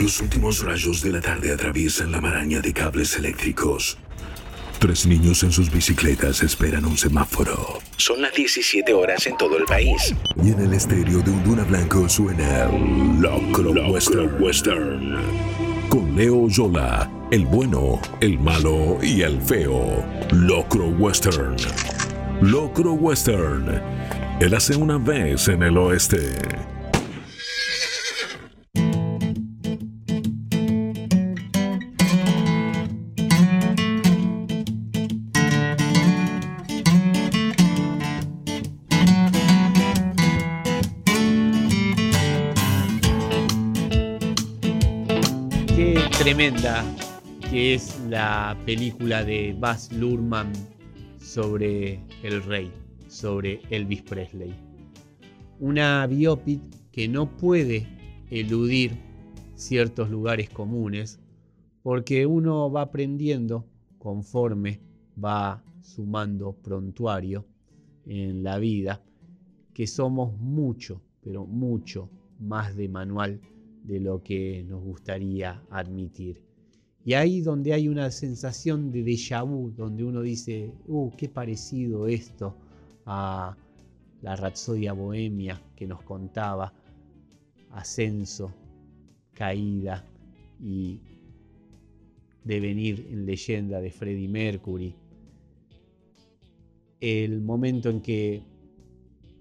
Los últimos rayos de la tarde atraviesan la maraña de cables eléctricos. Tres niños en sus bicicletas esperan un semáforo. Son las 17 horas en todo el país. Y en el estéreo de un Duna Blanco suena Locro Western. Western. Con Leo Yola, el bueno, el malo y el feo. Locro Western. Locro Western. Él hace una vez en el oeste. Que es la película de Baz Luhrmann sobre el rey, sobre Elvis Presley. Una biopic que no puede eludir ciertos lugares comunes porque uno va aprendiendo conforme va sumando prontuario en la vida que somos mucho, pero mucho más de manual de lo que nos gustaría admitir. Y ahí donde hay una sensación de déjà vu, donde uno dice, uh, qué parecido esto a la Rapsodia Bohemia que nos contaba, ascenso, caída y devenir en leyenda de Freddie Mercury. El momento en que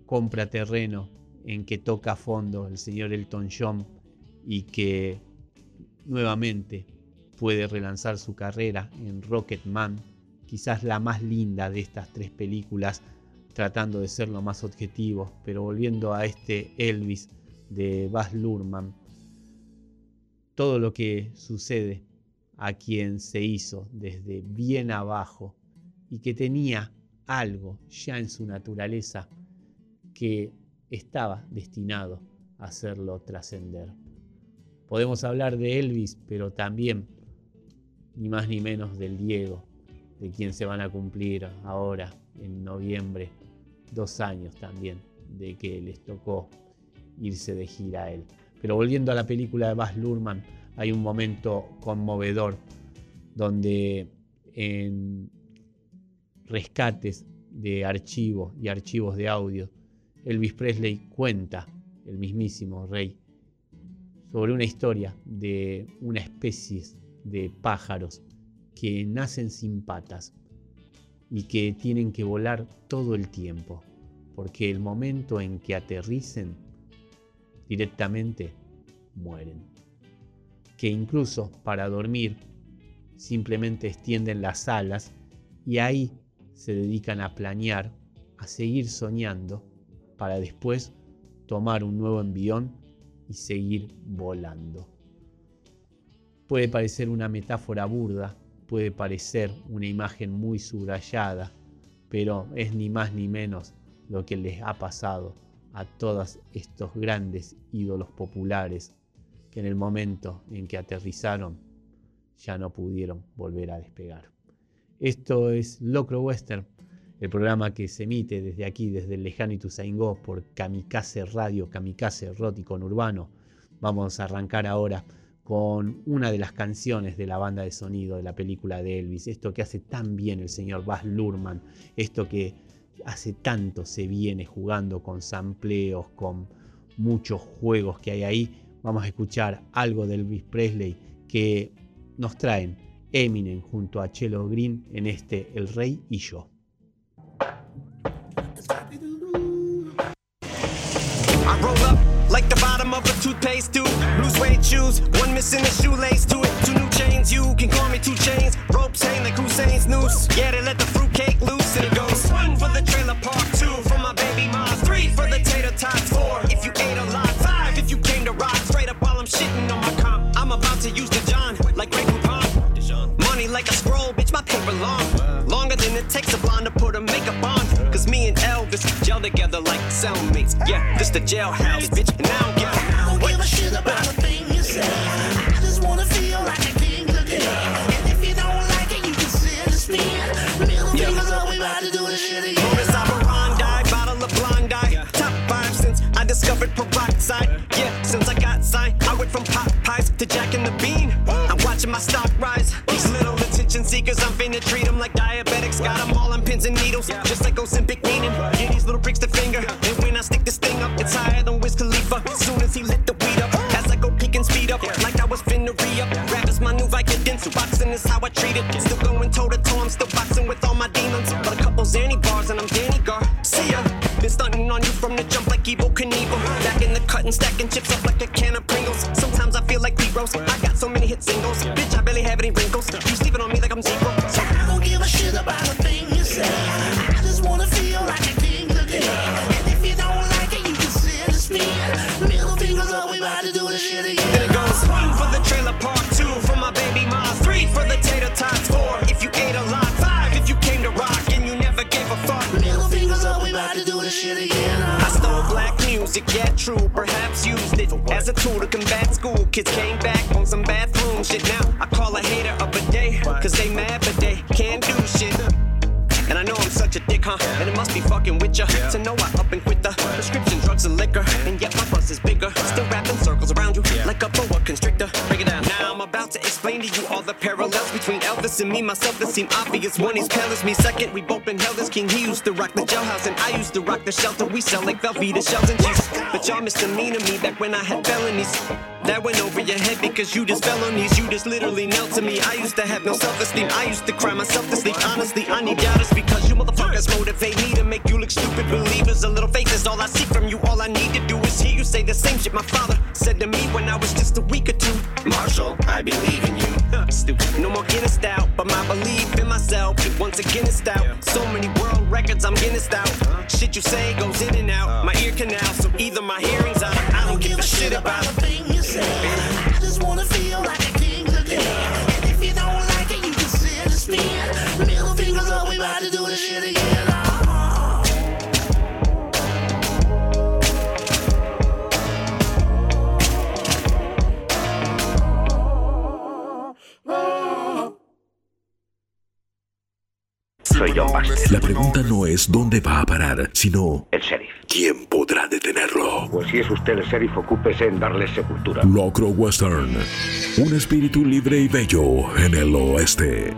compra terreno, en que toca a fondo el señor Elton John y que nuevamente puede relanzar su carrera en Rocketman, quizás la más linda de estas tres películas, tratando de ser lo más objetivo, pero volviendo a este Elvis de Baz Luhrmann, todo lo que sucede a quien se hizo desde bien abajo y que tenía algo ya en su naturaleza que estaba destinado a hacerlo trascender. Podemos hablar de Elvis, pero también ni más ni menos del Diego, de quien se van a cumplir ahora en noviembre dos años también de que les tocó irse de gira a él. Pero volviendo a la película de Baz Luhrmann, hay un momento conmovedor donde en rescates de archivos y archivos de audio, Elvis Presley cuenta, el mismísimo rey, sobre una historia de una especie de pájaros que nacen sin patas y que tienen que volar todo el tiempo, porque el momento en que aterricen directamente mueren. Que incluso para dormir simplemente extienden las alas y ahí se dedican a planear, a seguir soñando para después tomar un nuevo envión y seguir volando. Puede parecer una metáfora burda, puede parecer una imagen muy subrayada, pero es ni más ni menos lo que les ha pasado a todos estos grandes ídolos populares que en el momento en que aterrizaron ya no pudieron volver a despegar. Esto es Locro Western, el programa que se emite desde aquí, desde el lejano Ituzaingó, por Kamikaze Radio, Kamikaze con Urbano. Vamos a arrancar ahora con una de las canciones de la banda de sonido de la película de Elvis, esto que hace tan bien el señor Baz Luhrmann, esto que hace tanto se viene jugando con sampleos, con muchos juegos que hay ahí. Vamos a escuchar algo de Elvis Presley que nos traen Eminem junto a Chelo Green en este El Rey y yo. Like the bottom of a toothpaste tube. Blue suede shoes, one missing a shoelace to it. Two new chains, you can call me two chains. Ropes hang like Hussein's noose. Yeah, they let the fruitcake loose and it goes. One for the trailer park, two for my baby mom, three for the tater tots, four if you ate a lot, five if you came to rock. Straight up while I'm shitting on my comp. I'm about to use the John like Grey Poupon. Money like a scroll, Elvis together like cellmates. Yeah, this the jailhouse, bitch, and I don't give a I don't give a shit about a thing you say. I just wanna feel like a king again. And if you don't like it, you can sit and spin. Middle fingers up, we about to do this shit again. Modus operandi, bottle of blonde eye. Top five since I discovered peroxide. Yeah, since I got signed, I went from pop pies to Jack and the Bean. I'm watching my stock rise. These little attention seekers, I'm finna treat stacking chips up a tool to combat school. Kids came back on some bathroom shit. Now I call a hater of a day, cause they mad, but they can't do shit. And I know I'm such a dick, huh? And it must be fucking with ya to know I up and quit the prescription drugs and liquor. And yet my bus is bigger. Still wrapping circles around you like a boa constrictor. Break it down. Now I'm about to explain to you all the parallels between Elvis and me. Myself that seem obvious. One, he's pale as me. Second, we both been held as king. He used to rock the jailhouse and I used to rock the shelter. We sell like Velveeta shells and cheese. But y'all misdemeanor me back when I had felonies. That went over your head because you just fell on these. You just literally knelt to me. I used to have no self-esteem. I used to cry myself to sleep. Honestly, I need doubters because you motherfuckers motivate me to make you look stupid. Believers, a little faith is all I see from you. All I need to do is hear you say the same shit my father said to me when I was just a week or two. Marshall, I believe Guinness out, but my belief in myself it once again is out. So many world records, I'm Guinness out. Uh-huh. Shit you say goes in and out. Uh. My ear canal, so either my hearing's out. I don't give a shit about a thing you say. Soy John Baxter, La pregunta no es dónde va a parar, sino el sheriff. quién podrá detenerlo. Pues si es usted el sheriff, ocúpese en darle sepultura. Locro Western. Un espíritu libre y bello en el oeste.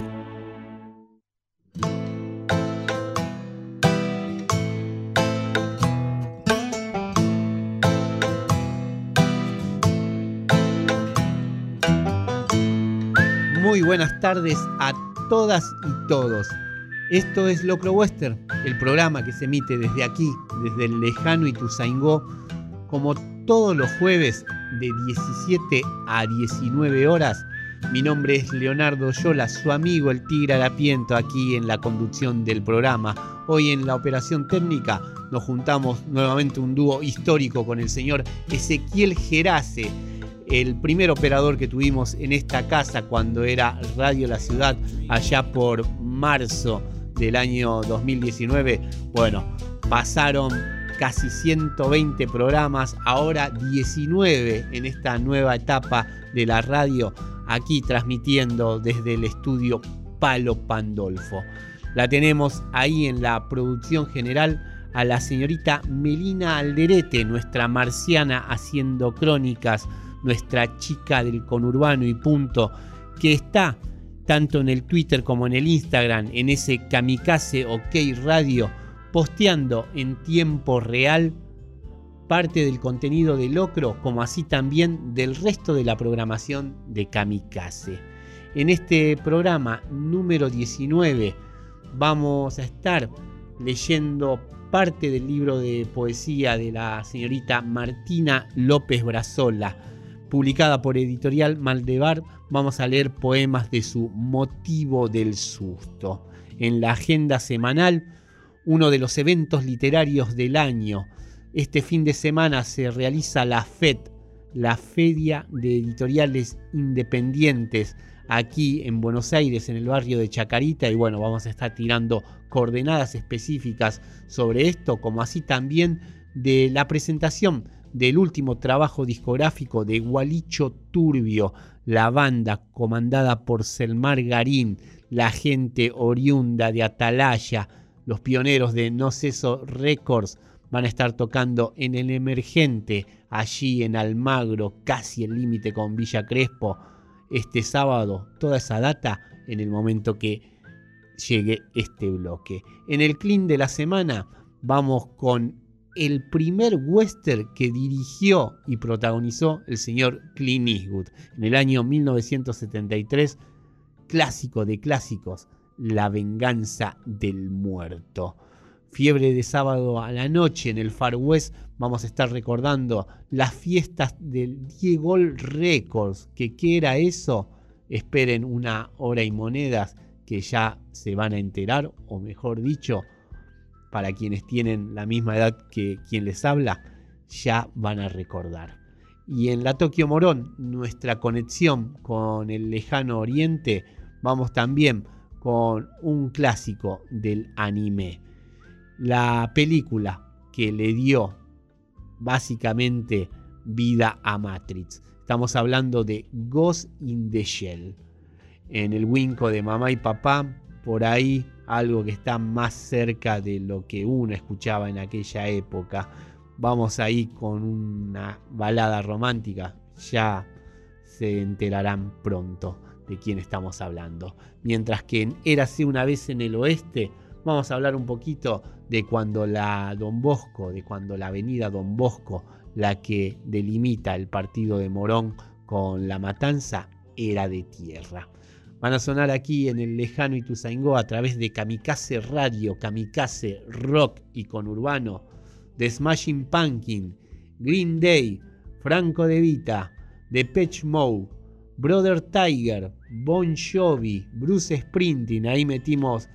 Muy buenas tardes a todas y todos. Esto es Locro Western, el programa que se emite desde aquí, desde el lejano Ituzaingó, como todos los jueves de 17 a 19 horas. Mi nombre es Leonardo Yola, su amigo el Tigre Arapiento, aquí en la conducción del programa. Hoy en la operación técnica nos juntamos nuevamente un dúo histórico con el señor Ezequiel Gerace, el primer operador que tuvimos en esta casa cuando era Radio La Ciudad, allá por marzo del año 2019. Bueno, pasaron casi 120 programas, ahora 19 en esta nueva etapa de la radio, aquí transmitiendo desde el estudio Palo Pandolfo. La tenemos ahí en la producción general a la señorita Melina Alderete, nuestra marciana haciendo crónicas, nuestra chica del conurbano y punto, que está tanto en el Twitter como en el Instagram, en ese Kamikaze OK Radio, posteando en tiempo real parte del contenido de Locro, como así también del resto de la programación de Kamikaze. En este programa número 19 vamos a estar leyendo parte del libro de poesía de la señorita Martina López Brazola, publicada por Editorial Maldebar, vamos a leer poemas de su Motivo del Susto. En la agenda semanal, uno de los eventos literarios del año. Este fin de semana se realiza la FED, la Feria de Editoriales Independientes, aquí en Buenos Aires, en el barrio de Chacarita. Y bueno, vamos a estar tirando coordenadas específicas sobre esto, como así también de la presentación del último trabajo discográfico de Gualicho Turbio, la banda comandada por Selmar Garín, la gente oriunda de Atalaya, los pioneros de No Ceso Records, van a estar tocando en el emergente, allí en Almagro, casi el límite con Villa Crespo, este sábado, toda esa data en el momento que llegue este bloque. En el clean de la semana vamos con el primer western que dirigió y protagonizó el señor Clint Eastwood en el año 1973, clásico de clásicos, La venganza del muerto. Fiebre de sábado a la noche en el Far West vamos a estar recordando las fiestas del Diego Records, que qué era eso, esperen una hora y monedas que ya se van a enterar, o mejor dicho, para quienes tienen la misma edad que quien les habla, ya van a recordar. Y en la Tokio Morón, nuestra conexión con el lejano oriente, vamos también con un clásico del anime. La película que le dio básicamente vida a Matrix. Estamos hablando de Ghost in the Shell. En el winco de mamá y papá, por ahí algo que está más cerca de lo que uno escuchaba en aquella época. Vamos ahí con una balada romántica, ya se enterarán pronto de quién estamos hablando. Mientras que en Érase una vez en el oeste, vamos a hablar un poquito de cuando la Don Bosco, de cuando la avenida Don Bosco, la que delimita el partido de Morón con la matanza, era de tierra. Van a sonar aquí en el lejano Ituzaingó a través de Kamikaze Radio, Kamikaze Rock y Conurbano, The Smashing Pumpkin, Green Day, Franco De Vita, Depeche Mode, Brother Tiger, Bon Jovi, Bruce Sprinting, ahí metimos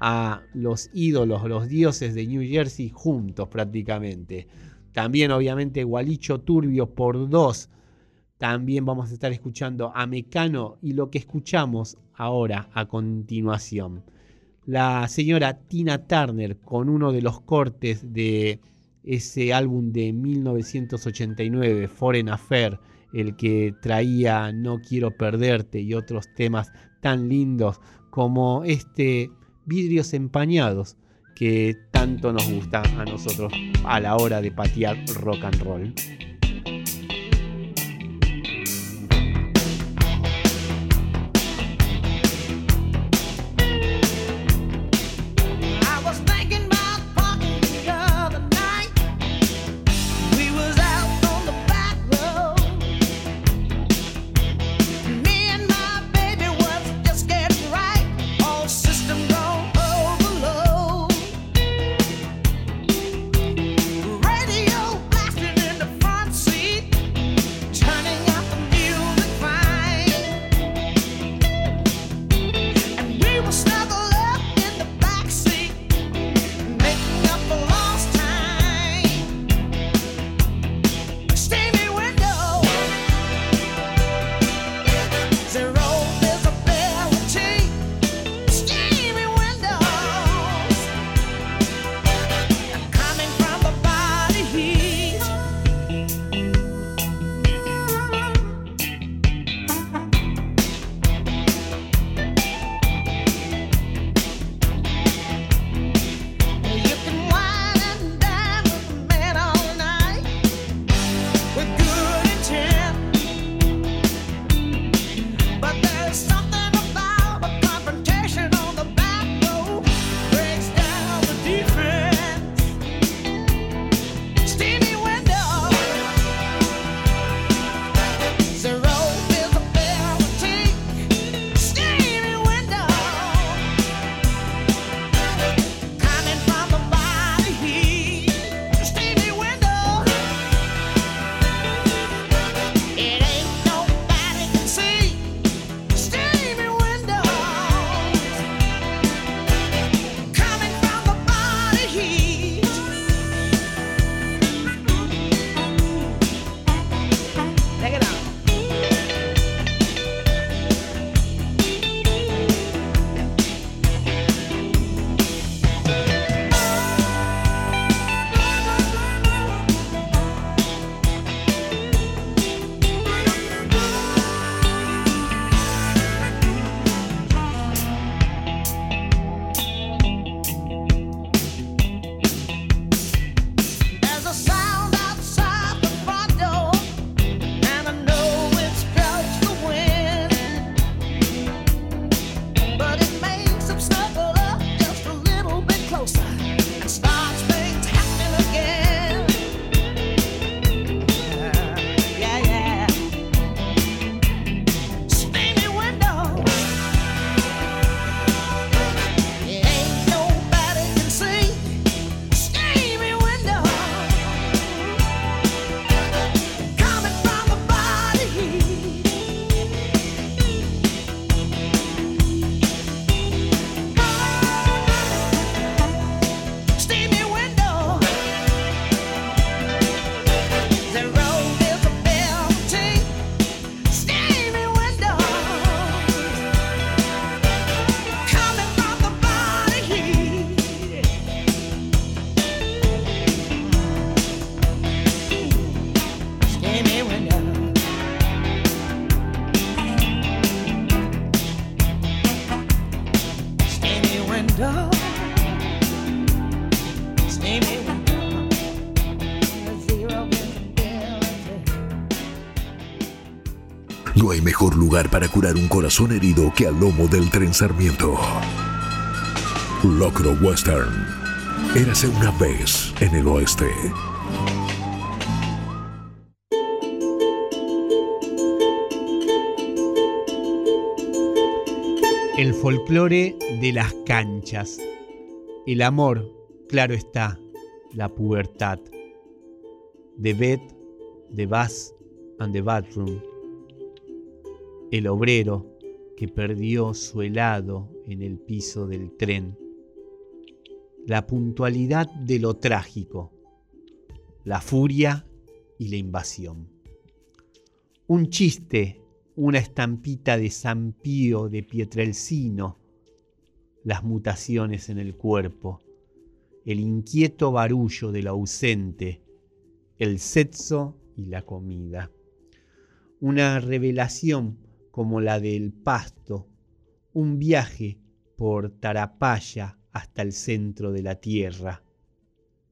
a los ídolos, los dioses de New Jersey juntos prácticamente. También obviamente Gualicho Turbio por dos también vamos a estar escuchando a Mecano y lo que escuchamos ahora a continuación. La señora Tina Turner con uno de los cortes de ese álbum de 1989, Foreign Affair, el que traía No quiero perderte y otros temas tan lindos como este Vidrios empañados que tanto nos gusta a nosotros a la hora de patear rock and roll. Mejor lugar para curar un corazón herido que al lomo del tren Sarmiento. Locro Western. Érase una vez en el oeste. El folclore de las canchas. El amor, claro está, la pubertad. The bed, the bus and the bathroom. El obrero que perdió su helado en el piso del tren. La puntualidad de lo trágico. La furia y la invasión. Un chiste una estampita de San Pío de Pietrelcino, las mutaciones en el cuerpo, el inquieto barullo del ausente, el sexo y la comida. Una revelación como la del pasto, un viaje por Tarapaya hasta el centro de la tierra,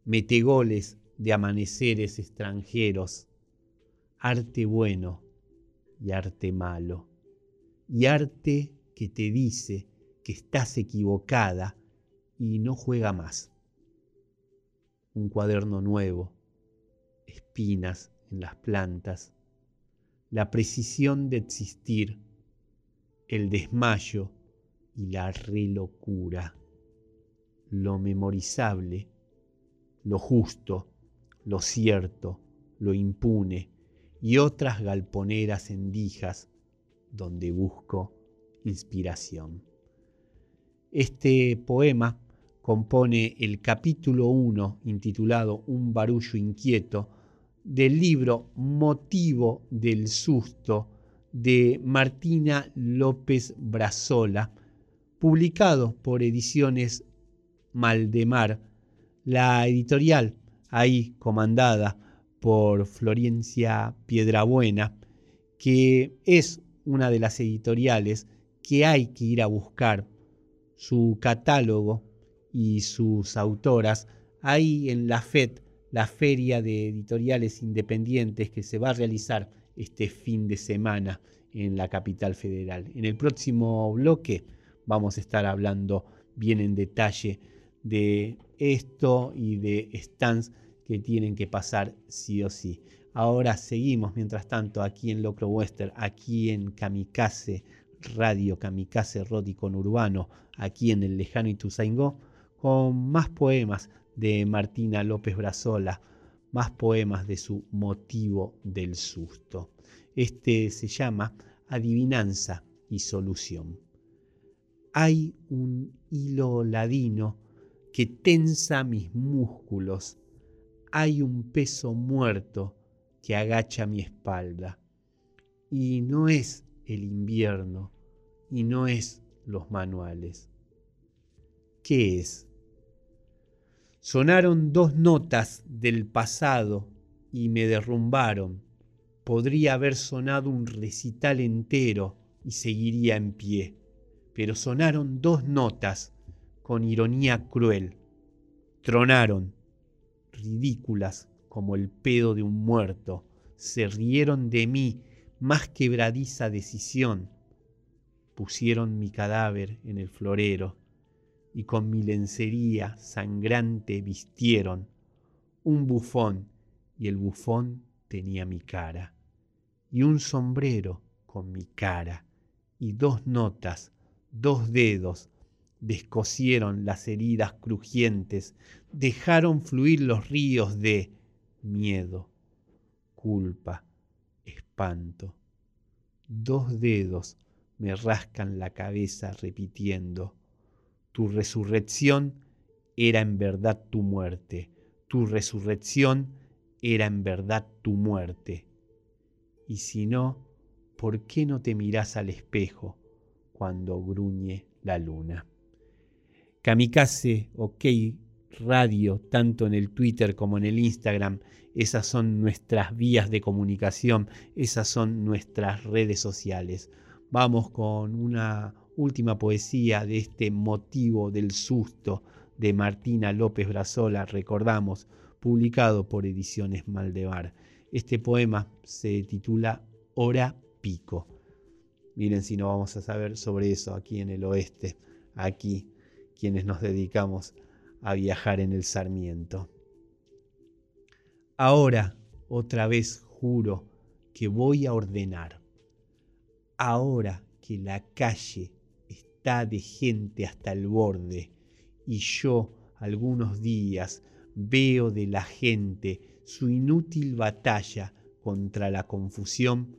metegoles de amaneceres extranjeros, arte bueno y arte malo, y arte que te dice que estás equivocada y no juega más. Un cuaderno nuevo, espinas en las plantas, la precisión de existir, el desmayo y la relocura, lo memorizable, lo justo, lo cierto, lo impune, y otras galponeras endijas donde busco inspiración. Este poema compone el capítulo 1 intitulado Un barullo inquieto del libro Motivo del susto de Martina López Brazola, publicado por Ediciones Maldemar, la editorial ahí comandada por Florencia Piedrabuena, que es una de las editoriales que hay que ir a buscar su catálogo y sus autoras ahí en la FED, la Feria de Editoriales Independientes que se va a realizar este fin de semana en la capital federal. En el próximo bloque vamos a estar hablando bien en detalle de esto y de stands que tienen que pasar sí o sí. Ahora seguimos, mientras tanto, aquí en Locro Western, aquí en Kamikaze Radio, Kamikaze con Urbano, aquí en el lejano Ituzaingó, con más poemas de Martina López Brazola, más poemas de su motivo del susto. Este se llama Adivinanza y Solución. Hay un hilo ladino que tensa mis músculos hay un peso muerto que agacha mi espalda. Y no es el invierno, y no es los manuales. ¿Qué es? Sonaron dos notas del pasado y me derrumbaron. Podría haber sonado un recital entero y seguiría en pie, pero sonaron dos notas con ironía cruel. Tronaron ridículas como el pedo de un muerto, se rieron de mí más quebradiza decisión. Pusieron mi cadáver en el florero y con mi lencería sangrante vistieron un bufón y el bufón tenía mi cara y un sombrero con mi cara y dos notas, dos dedos descosieron las heridas crujientes, dejaron fluir los ríos de miedo, culpa, espanto. Dos dedos me rascan la cabeza repitiendo, tu resurrección era en verdad tu muerte, tu resurrección era en verdad tu muerte. Y si no, ¿por qué no te mirás al espejo cuando gruñe la luna? Kamikaze OK Radio, tanto en el Twitter como en el Instagram. Esas son nuestras vías de comunicación, esas son nuestras redes sociales. Vamos con una última poesía de este motivo del susto de Martina López Brazola, recordamos, publicado por Ediciones Maldebar. Este poema se titula Hora pico. Miren si no vamos a saber sobre eso aquí en el oeste, aquí, quienes nos dedicamos a viajar en el Sarmiento. Ahora, otra vez juro que voy a ordenar. Ahora que la calle de gente hasta el borde y yo algunos días veo de la gente su inútil batalla contra la confusión,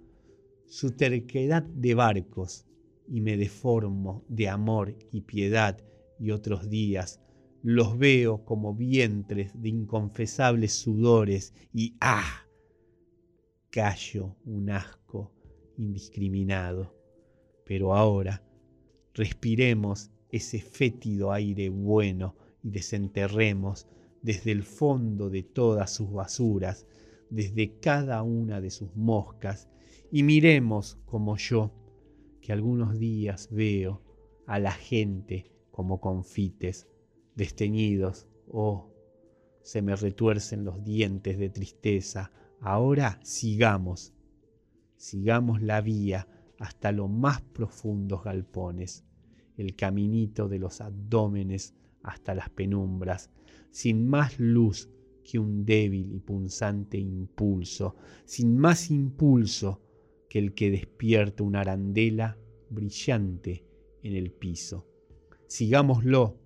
su terquedad de barcos, y me deformo de amor y piedad, y otros días los veo como vientres de inconfesables sudores, y ¡ah! callo un asco indiscriminado. Pero ahora respiremos ese fétido aire bueno y desenterremos desde el fondo de todas sus basuras, desde cada una de sus moscas, y miremos como yo, que algunos días veo a la gente como confites, desteñidos, oh, se me retuercen los dientes de tristeza. Ahora sigamos, sigamos la vía hasta los más profundos galpones, el caminito de los abdómenes hasta las penumbras, sin más luz que un débil y punzante impulso, sin más impulso que el que despierta una arandela brillante en el piso. Sigámoslo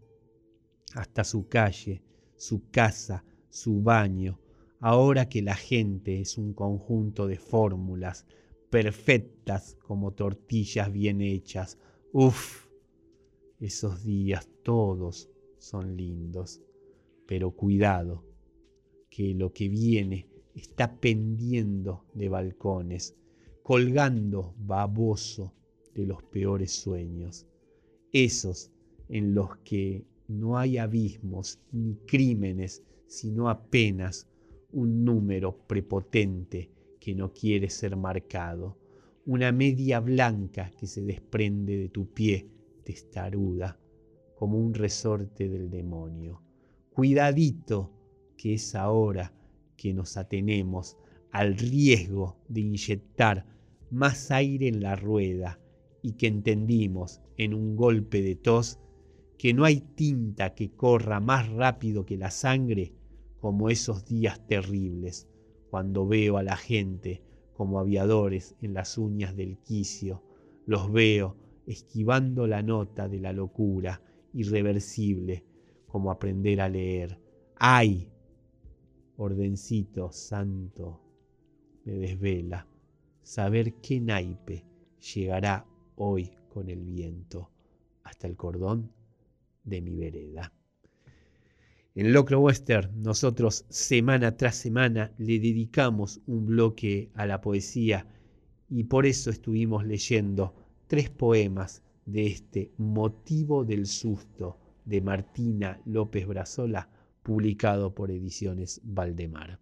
hasta su calle, su casa, su baño, ahora que la gente es un conjunto de fórmulas perfectas como tortillas bien hechas. Uf, esos días todos son lindos. Pero cuidado, que lo que viene está pendiendo de balcones, colgando baboso de los peores sueños, esos en los que no hay abismos ni crímenes, sino apenas un número prepotente que no quiere ser marcado, una media blanca que se desprende de tu pie testaruda, como un resorte del demonio. Cuidadito que es ahora que nos atenemos al riesgo de inyectar más aire en la rueda y que entendimos en un golpe de tos que no hay tinta que corra más rápido que la sangre como esos días terribles, cuando veo a la gente como aviadores en las uñas del quicio, los veo esquivando la nota de la locura irreversible como aprender a leer. ¡Ay! Ordencito santo me desvela saber qué naipe llegará hoy con el viento hasta el cordón de mi vereda. En Locro Western nosotros semana tras semana le dedicamos un bloque a la poesía y por eso estuvimos leyendo tres poemas de este Motivo del Susto de Martina López Brazola, publicado por Ediciones Valdemar.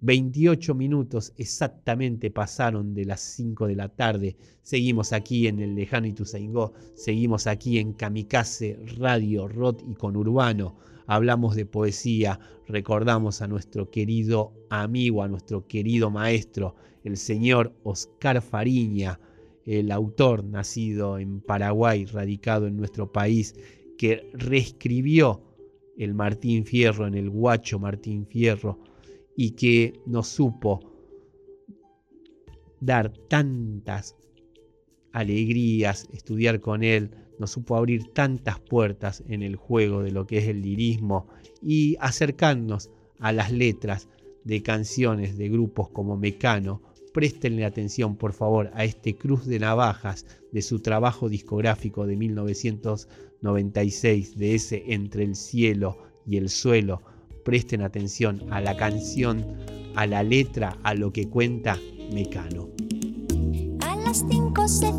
28 minutos exactamente pasaron de las 5 de la tarde. Seguimos aquí en el lejano Ituzaingó, seguimos aquí en Kamikaze Radio Rot y con Urbano. Hablamos de poesía, recordamos a nuestro querido amigo, a nuestro querido maestro, el señor Oscar Fariña, el autor nacido en Paraguay, radicado en nuestro país, que reescribió el Martín Fierro en el guacho Martín Fierro y que nos supo dar tantas alegrías, estudiar con él, nos supo abrir tantas puertas en el juego de lo que es el lirismo y acercarnos a las letras de canciones de grupos como Mecano, Préstenle atención, por favor, a este cruz de navajas de su trabajo discográfico de 1996, de ese Entre el cielo y el suelo. Presten atención a la canción, a la letra, a lo que cuenta Mecano. A las 5 se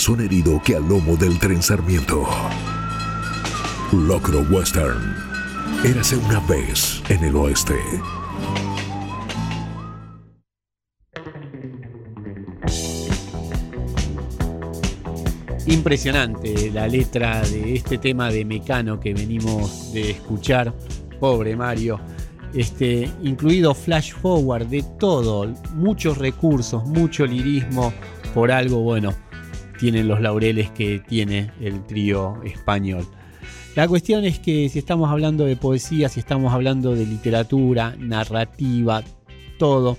corazón herido que al lomo del tren Sarmiento. Locro Western. Érase una vez en el oeste. Impresionante la letra de este tema de Mecano que venimos de escuchar. Pobre Mario. Este, incluido flash forward de todo, muchos recursos, mucho lirismo, por algo bueno tienen los laureles que tiene el trío español. La cuestión es que si estamos hablando de poesía, si estamos hablando de literatura, narrativa, todo,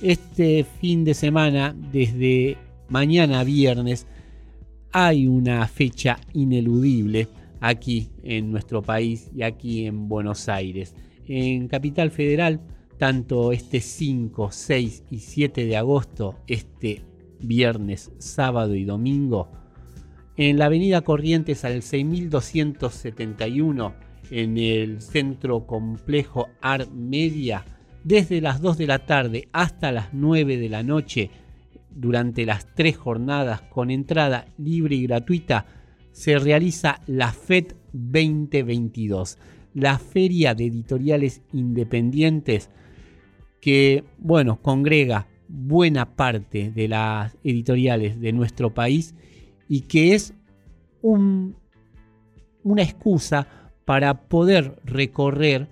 este fin de semana, desde mañana viernes, hay una fecha ineludible aquí en nuestro país y aquí en Buenos Aires. En Capital Federal, tanto este 5, 6 y 7 de agosto, este viernes, sábado y domingo, en la avenida Corrientes al 6271, en el centro complejo Art Media, desde las 2 de la tarde hasta las 9 de la noche, durante las tres jornadas con entrada libre y gratuita, se realiza la FED 2022, la Feria de Editoriales Independientes que, bueno, congrega buena parte de las editoriales de nuestro país y que es un, una excusa para poder recorrer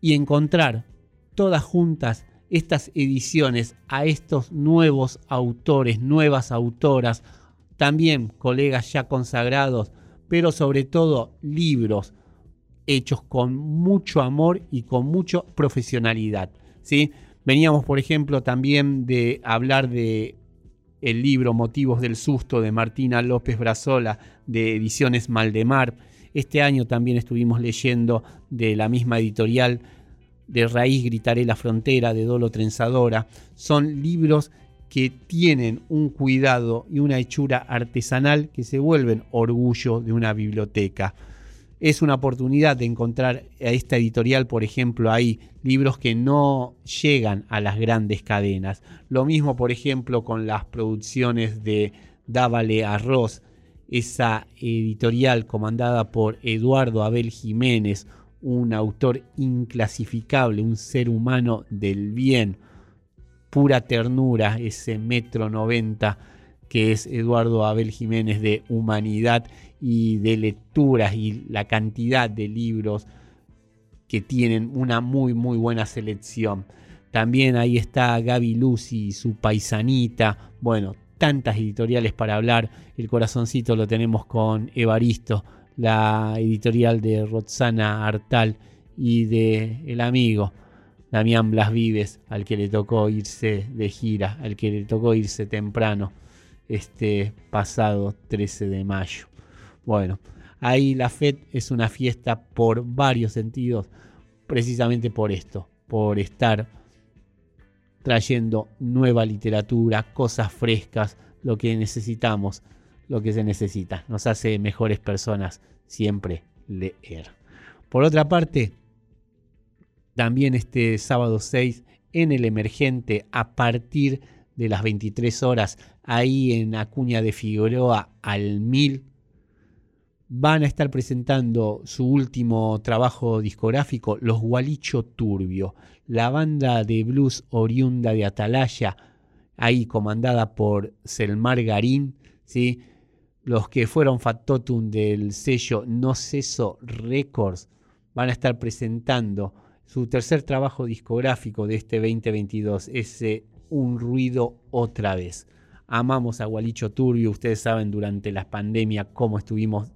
y encontrar todas juntas estas ediciones a estos nuevos autores, nuevas autoras, también colegas ya consagrados, pero sobre todo libros hechos con mucho amor y con mucha profesionalidad. ¿sí? Veníamos, por ejemplo, también de hablar de el libro Motivos del Susto de Martina López Brazola de Ediciones Maldemar. Este año también estuvimos leyendo de la misma editorial de Raíz Gritaré la Frontera de Dolo Trenzadora. Son libros que tienen un cuidado y una hechura artesanal que se vuelven orgullo de una biblioteca. Es una oportunidad de encontrar a esta editorial, por ejemplo, ahí libros que no llegan a las grandes cadenas. Lo mismo, por ejemplo, con las producciones de Dávale Arroz, esa editorial comandada por Eduardo Abel Jiménez, un autor inclasificable, un ser humano del bien, pura ternura, ese metro noventa que es Eduardo Abel Jiménez de humanidad y de lecturas y la cantidad de libros que tienen una muy muy buena selección. También ahí está Gaby Lucy, su paisanita, bueno, tantas editoriales para hablar. El corazoncito lo tenemos con Evaristo, la editorial de Roxana Artal y de El Amigo, Damián Blas Vives, al que le tocó irse de gira, al que le tocó irse temprano este pasado 13 de mayo. Bueno, ahí la FED es una fiesta por varios sentidos, precisamente por esto, por estar trayendo nueva literatura, cosas frescas, lo que necesitamos, lo que se necesita. Nos hace mejores personas siempre leer. Por otra parte, también este sábado 6 en el emergente a partir de las 23 horas ahí en Acuña de Figueroa al 1000 van a estar presentando su último trabajo discográfico, Los Gualicho Turbio, la banda de blues oriunda de Atalaya, ahí comandada por Selmar Garín, ¿sí? los que fueron factotum del sello No Ceso Records, van a estar presentando su tercer trabajo discográfico de este 2022, ese Un Ruido Otra vez. Amamos a Gualicho Turbio, ustedes saben durante la pandemia cómo estuvimos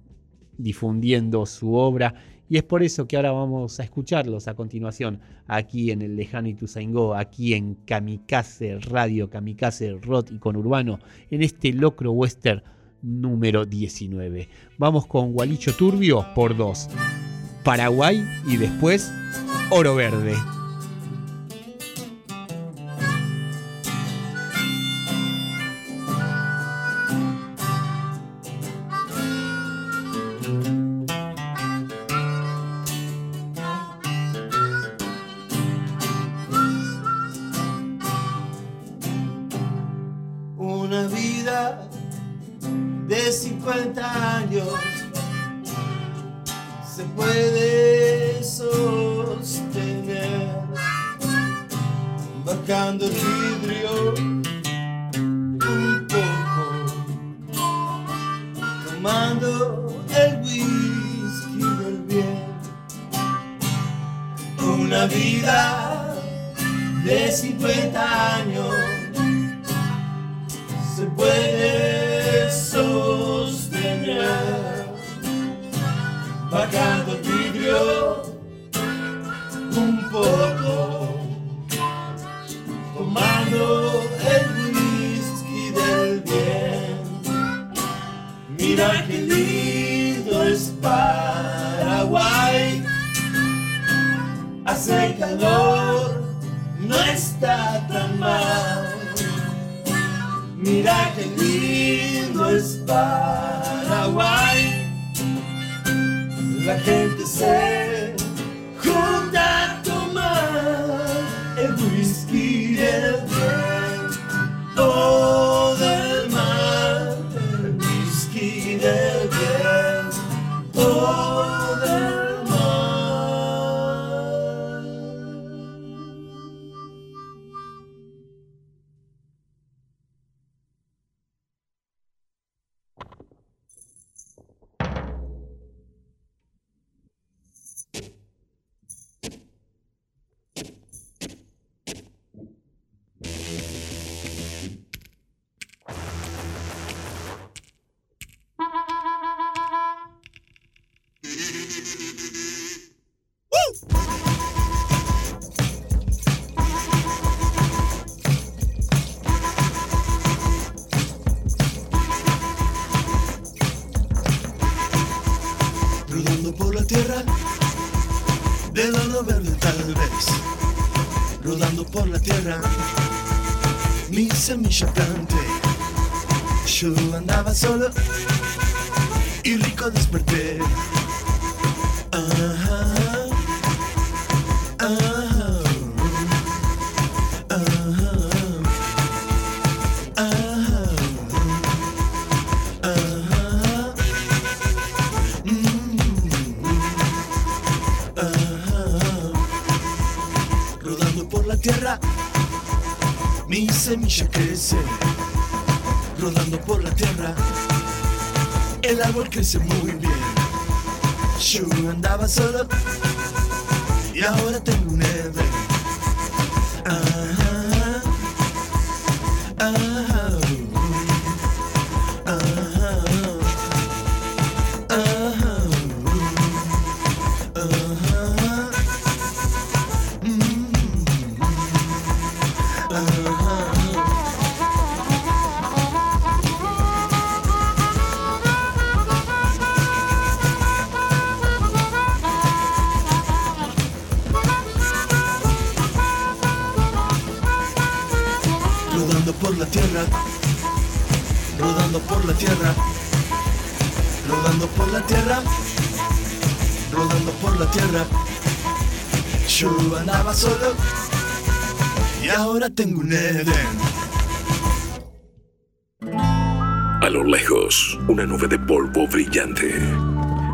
difundiendo su obra y es por eso que ahora vamos a escucharlos a continuación aquí en el lejano Ituzaingó, aquí en Kamikaze Radio, Kamikaze Rock y con Urbano, en este locro western número 19. Vamos con Gualicho Turbio por dos. Paraguay y después Oro Verde. Sostener tomando un poco, tomando el whisky del bien. Mira qué lindo es Paraguay, hace calor, no está tan mal. Mira qué lindo es Paraguay. La gente se solo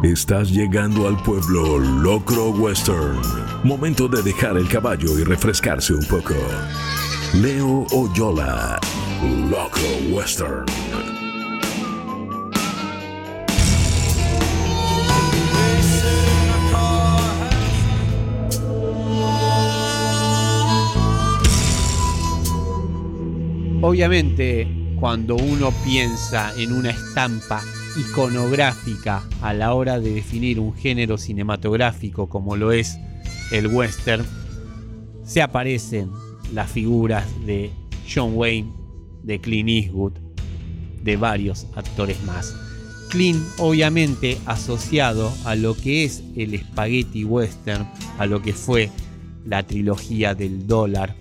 Estás llegando al pueblo Locro Western. Momento de dejar el caballo y refrescarse un poco. Leo Oyola, Locro Western. Obviamente, cuando uno piensa en una estampa iconográfica a la hora de definir un género cinematográfico como lo es el western, se aparecen las figuras de John Wayne, de Clint Eastwood, de varios actores más. Clint obviamente asociado a lo que es el spaghetti western, a lo que fue la trilogía del dólar,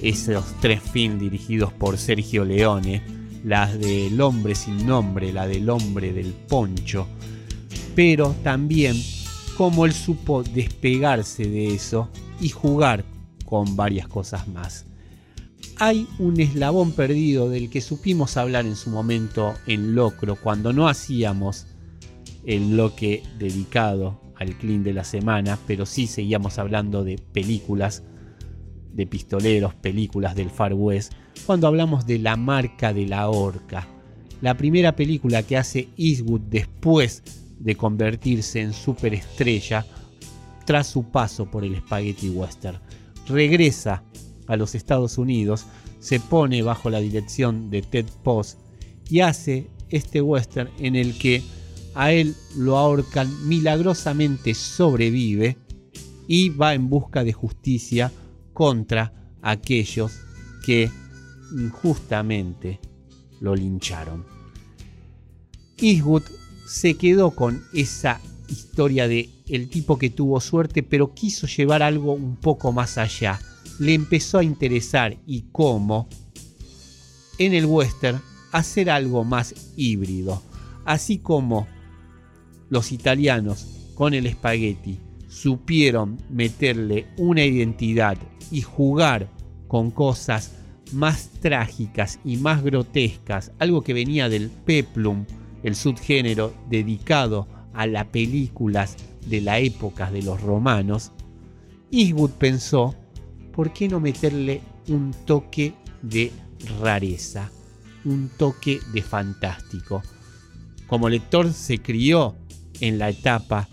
esos tres films dirigidos por Sergio Leone, las del hombre sin nombre, la del hombre del poncho, pero también cómo él supo despegarse de eso y jugar con varias cosas más. Hay un eslabón perdido del que supimos hablar en su momento en Locro cuando no hacíamos el bloque dedicado al clean de la semana, pero sí seguíamos hablando de películas de pistoleros, películas del Far West, cuando hablamos de la marca de la horca, la primera película que hace Eastwood después de convertirse en superestrella tras su paso por el Spaghetti Western. Regresa a los Estados Unidos, se pone bajo la dirección de Ted Post y hace este western en el que a él lo ahorcan, milagrosamente sobrevive y va en busca de justicia contra aquellos que injustamente lo lincharon. Eastwood se quedó con esa historia de el tipo que tuvo suerte, pero quiso llevar algo un poco más allá. Le empezó a interesar y cómo en el western hacer algo más híbrido. Así como los italianos con el spaghetti supieron meterle una identidad y jugar con cosas más trágicas y más grotescas, algo que venía del peplum, el subgénero dedicado a las películas de la época de los romanos, Eastwood pensó, ¿por qué no meterle un toque de rareza, un toque de fantástico? Como lector se crió en la etapa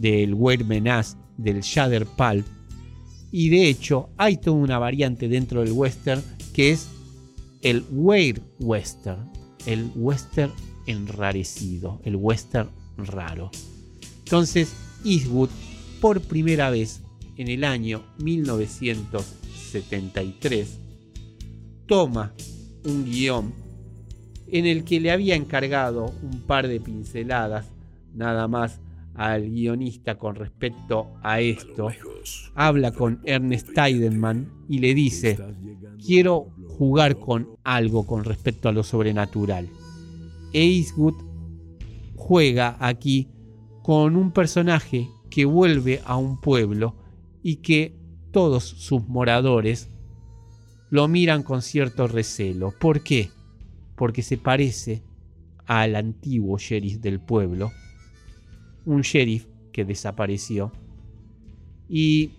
del Weird Menace, del Shader Pulp, y de hecho hay toda una variante dentro del western que es el Weird Western, el western enrarecido, el western raro. Entonces, Eastwood, por primera vez en el año 1973, toma un guion en el que le había encargado un par de pinceladas nada más al guionista con respecto a esto. Habla con Ernest Teidenman y le dice, quiero jugar con algo con respecto a lo sobrenatural. Eastwood juega aquí con un personaje que vuelve a un pueblo y que todos sus moradores lo miran con cierto recelo. ¿Por qué? Porque se parece al antiguo sheriff del pueblo, un sheriff que desapareció. Y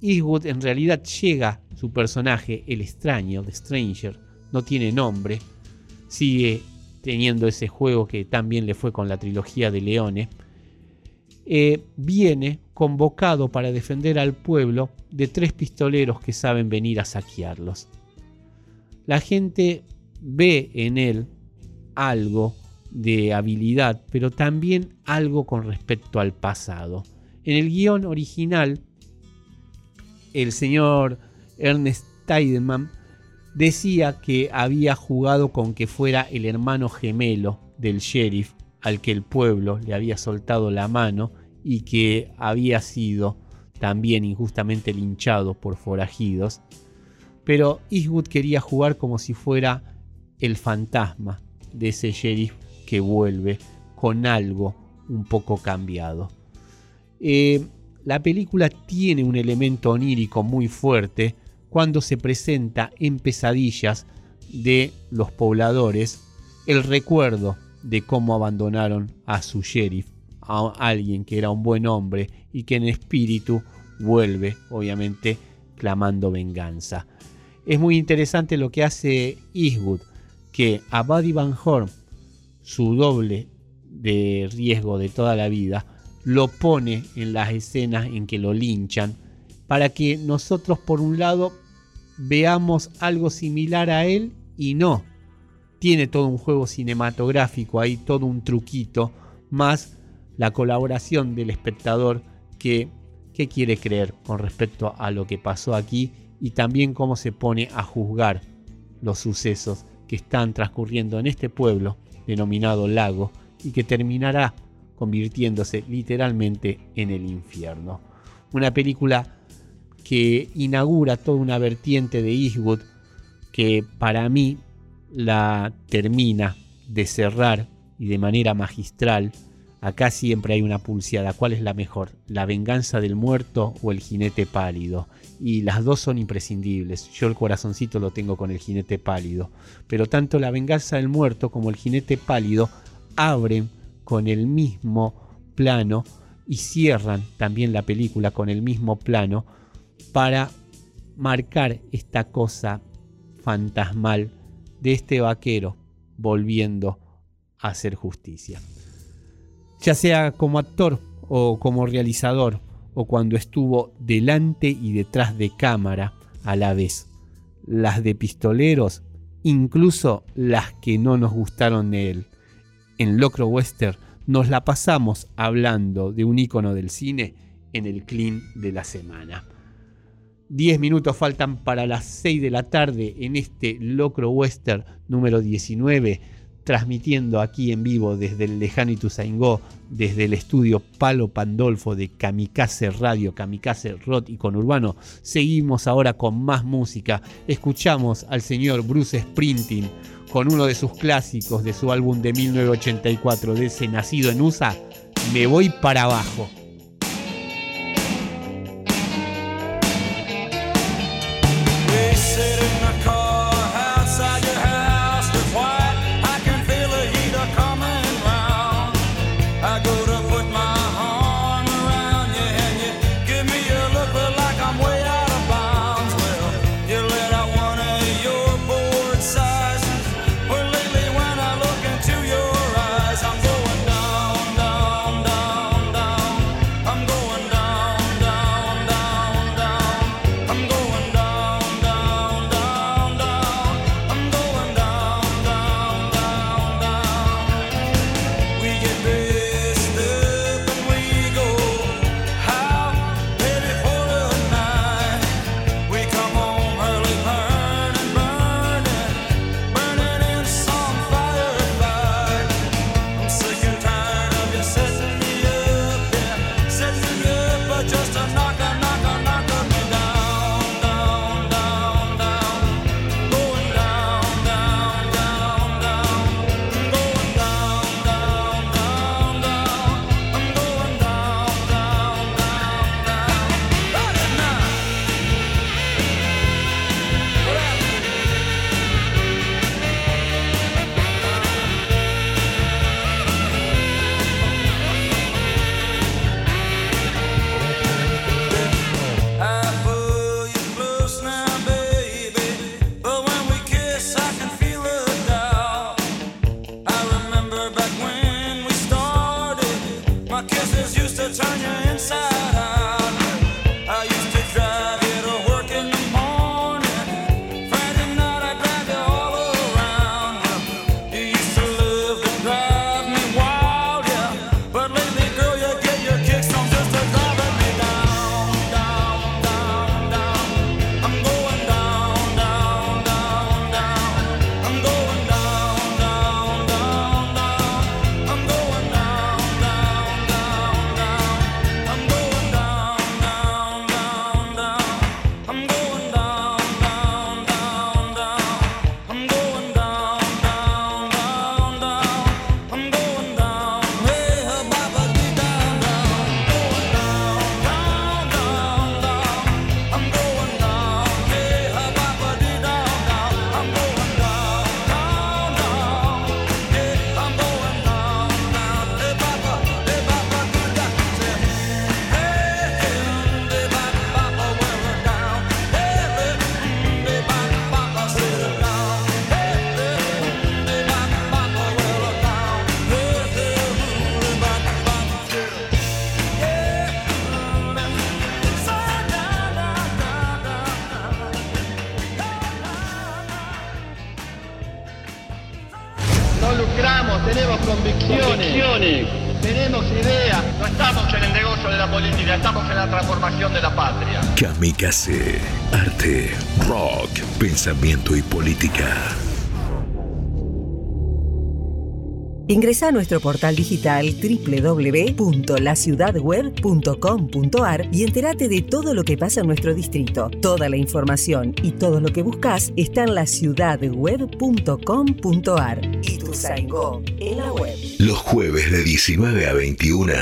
Eastwood en realidad llega, su personaje, el extraño, The Stranger, no tiene nombre, sigue teniendo ese juego que también le fue con la trilogía de Leone, eh, viene convocado para defender al pueblo de tres pistoleros que saben venir a saquearlos. La gente ve en él algo de habilidad, pero también algo con respecto al pasado. En el guion original, el señor Ernest Tiedemann decía que había jugado con que fuera el hermano gemelo del sheriff al que el pueblo le había soltado la mano y que había sido también injustamente linchado por forajidos. Pero Eastwood quería jugar como si fuera el fantasma de ese sheriff que vuelve con algo un poco cambiado. Eh, la película tiene un elemento onírico muy fuerte cuando se presenta en pesadillas de los pobladores el recuerdo de cómo abandonaron a su sheriff, a alguien que era un buen hombre y que en espíritu vuelve, obviamente, clamando venganza. Es muy interesante lo que hace Eastwood, que a Buddy Van Horn, su doble de riesgo de toda la vida, lo pone en las escenas en que lo linchan, para que nosotros por un lado veamos algo similar a él y no. Tiene todo un juego cinematográfico ahí, todo un truquito, más la colaboración del espectador que, que quiere creer con respecto a lo que pasó aquí y también cómo se pone a juzgar los sucesos que están transcurriendo en este pueblo denominado Lago y que terminará convirtiéndose literalmente en el infierno. Una película que inaugura toda una vertiente de Eastwood que para mí la termina de cerrar y de manera magistral. Acá siempre hay una pulseada. ¿Cuál es la mejor? ¿La venganza del muerto o el jinete pálido? Y las dos son imprescindibles. Yo el corazoncito lo tengo con el jinete pálido. Pero tanto la venganza del muerto como el jinete pálido abren con el mismo plano y cierran también la película con el mismo plano para marcar esta cosa fantasmal de este vaquero volviendo a hacer justicia ya sea como actor o como realizador, o cuando estuvo delante y detrás de cámara a la vez. Las de pistoleros, incluso las que no nos gustaron de él. En Locro Western nos la pasamos hablando de un ícono del cine en el clean de la semana. 10 minutos faltan para las 6 de la tarde en este Locro Western número 19 transmitiendo aquí en vivo desde el lejano Ituzaingó, desde el estudio Palo Pandolfo de Kamikaze Radio, Kamikaze Rod y con Urbano. Seguimos ahora con más música. Escuchamos al señor Bruce Sprinting con uno de sus clásicos de su álbum de 1984, de ese nacido en USA, Me voy para abajo. Comunícase. Arte, rock, pensamiento y política. Ingresa a nuestro portal digital www.laciudadweb.com.ar y entérate de todo lo que pasa en nuestro distrito. Toda la información y todo lo que buscas está en laciudadweb.com.ar. Y tu sango en la web. Los jueves de 19 a 21.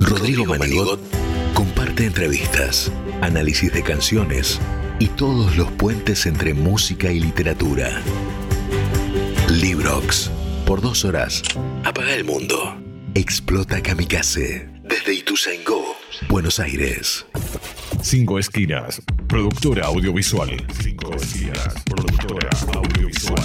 Rodrigo Manigot de entrevistas, análisis de canciones y todos los puentes entre música y literatura. Librox. Por dos horas. Apaga el mundo. Explota Kamikaze. Desde Ituzaingó, Buenos Aires. Cinco Esquinas. Productora audiovisual. Cinco Esquinas. Productora audiovisual.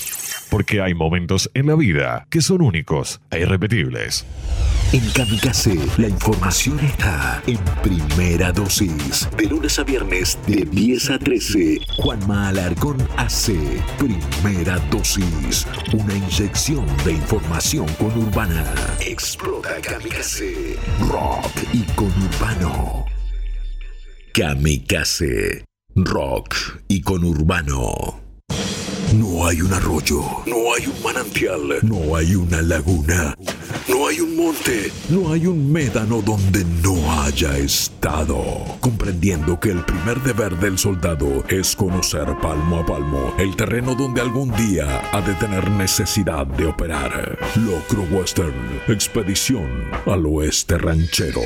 Porque hay momentos en la vida que son únicos e irrepetibles. En Kamikaze, la información está en primera dosis. De lunes a viernes, de 10 a 13. Juanma Alarcón hace primera dosis. Una inyección de información conurbana. Explota Kamikaze. Rock y conurbano. Kamikaze. Rock y conurbano. No hay un arroyo, no hay un manantial, no hay una laguna, no hay un monte, no hay un médano donde no haya estado. Comprendiendo que el primer deber del soldado es conocer palmo a palmo el terreno donde algún día ha de tener necesidad de operar. Locro Western, expedición al oeste ranchero.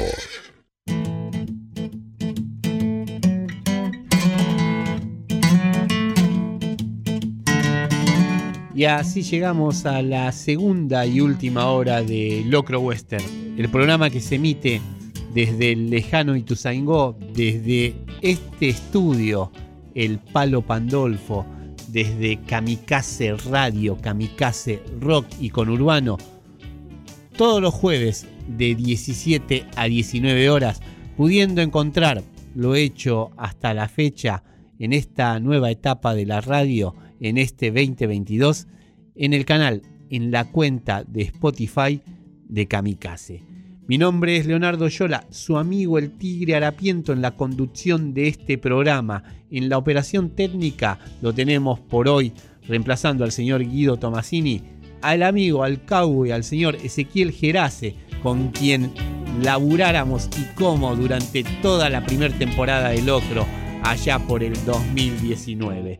Y así llegamos a la segunda y última hora de Locro Western, el programa que se emite desde el lejano Ituzaingó, desde este estudio, el Palo Pandolfo, desde Kamikaze Radio, Kamikaze Rock y Conurbano, todos los jueves de 17 a 19 horas, pudiendo encontrar lo hecho hasta la fecha en esta nueva etapa de la radio en este 2022 en el canal, en la cuenta de Spotify de Kamikaze. Mi nombre es Leonardo Yola, su amigo el Tigre Harapiento en la conducción de este programa. En la operación técnica lo tenemos por hoy reemplazando al señor Guido Tomasini, al amigo, al y al señor Ezequiel Gerace, con quien laburáramos y cómo durante toda la primera temporada de Locro allá por el 2019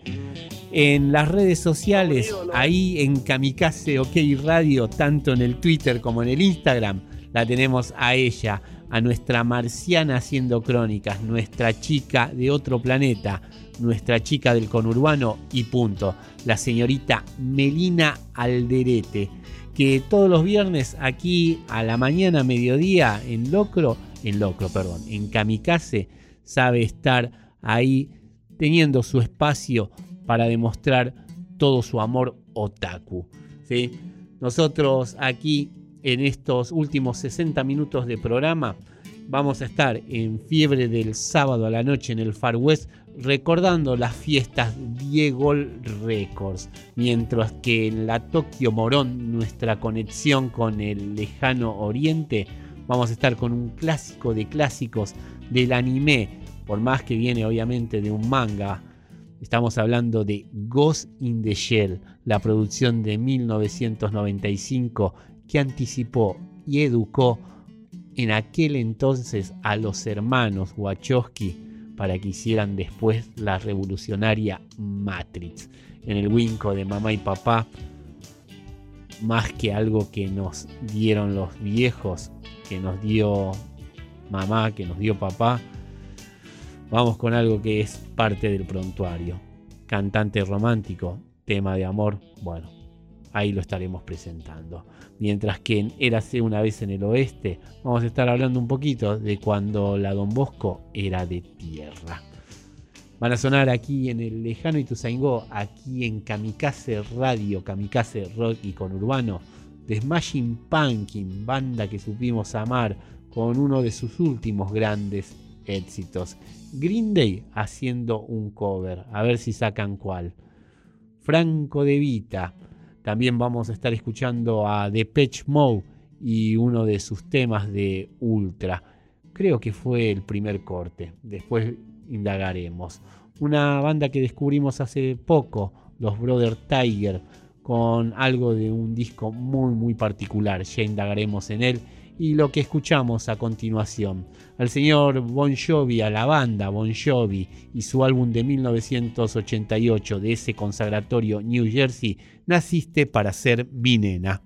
en las redes sociales, ahí en Kamikaze OK Radio, tanto en el Twitter como en el Instagram, la tenemos a ella, a nuestra marciana haciendo crónicas, nuestra chica de otro planeta, nuestra chica del conurbano y punto, la señorita Melina Alderete, que todos los viernes aquí a la mañana, mediodía, en Locro, en Locro, perdón, en Kamikaze, sabe estar ahí teniendo su espacio para demostrar todo su amor otaku. ¿sí? Nosotros aquí en estos últimos 60 minutos de programa vamos a estar en fiebre del sábado a la noche en el Far West recordando las fiestas Diego Records, mientras que en la Tokio Morón, nuestra conexión con el lejano oriente, vamos a estar con un clásico de clásicos del anime, por más que viene obviamente de un manga Estamos hablando de Ghost in the Shell, la producción de 1995 que anticipó y educó en aquel entonces a los hermanos Wachowski para que hicieran después la revolucionaria Matrix. En el winco de mamá y papá, más que algo que nos dieron los viejos, que nos dio mamá, que nos dio papá, Vamos con algo que es parte del prontuario. Cantante romántico, tema de amor, bueno, ahí lo estaremos presentando. Mientras que en Érase una vez en el oeste, vamos a estar hablando un poquito de cuando la Don Bosco era de tierra. Van a sonar aquí en el lejano Ituzaingó, aquí en Kamikaze Radio, Kamikaze Rock y con Urbano, de Smashing Pumpkin, banda que supimos amar con uno de sus últimos grandes éxitos. Green Day haciendo un cover, a ver si sacan cuál. Franco de Vita, también vamos a estar escuchando a Depeche Mode y uno de sus temas de Ultra. Creo que fue el primer corte, después indagaremos. Una banda que descubrimos hace poco, los Brother Tiger, con algo de un disco muy muy particular, ya indagaremos en él y lo que escuchamos a continuación. Al señor Bon Jovi, a la banda Bon Jovi y su álbum de 1988 de ese consagratorio New Jersey, Naciste para ser mi nena.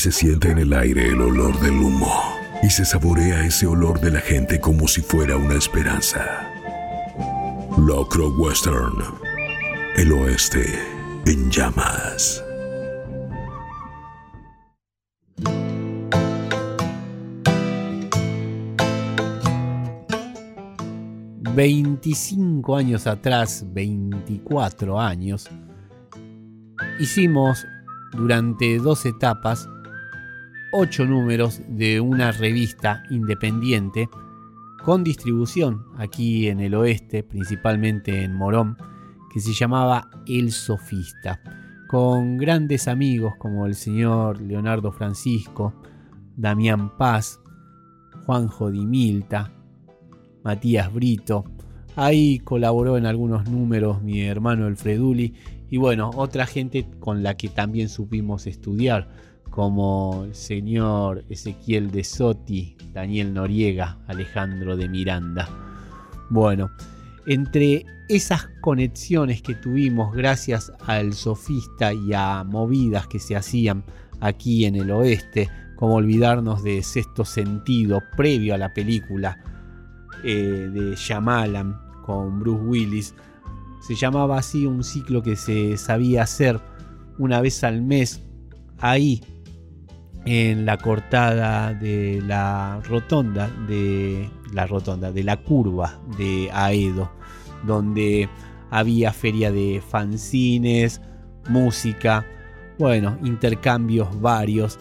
se siente en el aire el olor del humo y se saborea ese olor de la gente como si fuera una esperanza. Locro Western, el oeste en llamas. Veinticinco años atrás, 24 años, hicimos durante dos etapas ocho números de una revista independiente con distribución aquí en el oeste, principalmente en Morón, que se llamaba El Sofista, con grandes amigos como el señor Leonardo Francisco, Damián Paz, Juanjo Di Milta, Matías Brito. Ahí colaboró en algunos números mi hermano Alfreduli y bueno, otra gente con la que también supimos estudiar, como el señor Ezequiel de Sotti, Daniel Noriega, Alejandro de Miranda. Bueno, entre esas conexiones que tuvimos gracias al sofista y a movidas que se hacían aquí en el oeste, como olvidarnos de sexto sentido previo a la película eh, de Shyamalan con Bruce Willis, se llamaba así un ciclo que se sabía hacer una vez al mes ahí en la cortada de la rotonda de la rotonda de la curva de Aedo donde había feria de fanzines música bueno intercambios varios.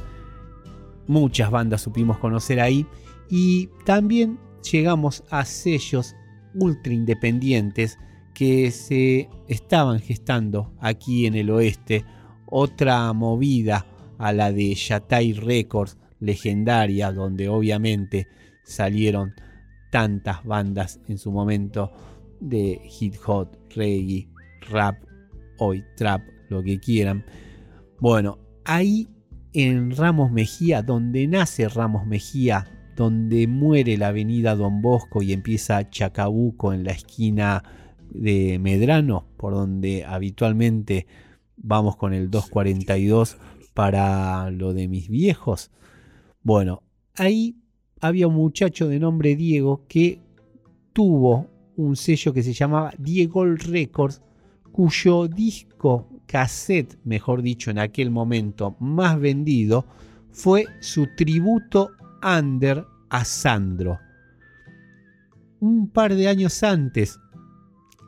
Muchas bandas supimos conocer ahí. Y también llegamos a sellos ultra independientes que se estaban gestando aquí en el oeste. Otra movida a la de Yatai Records, legendaria, donde obviamente salieron tantas bandas en su momento de hip hop, reggae, rap, hoy trap, lo que quieran. Bueno, ahí en Ramos Mejía, donde nace Ramos Mejía, donde muere la avenida Don Bosco y empieza Chacabuco en la esquina de Medrano, por donde habitualmente vamos con el 242 para lo de mis viejos. Bueno, ahí había un muchacho de nombre Diego que tuvo un sello que se llamaba Diego Records, cuyo disco cassette, mejor dicho, en aquel momento más vendido, fue su tributo under a Sandro. Un par de años antes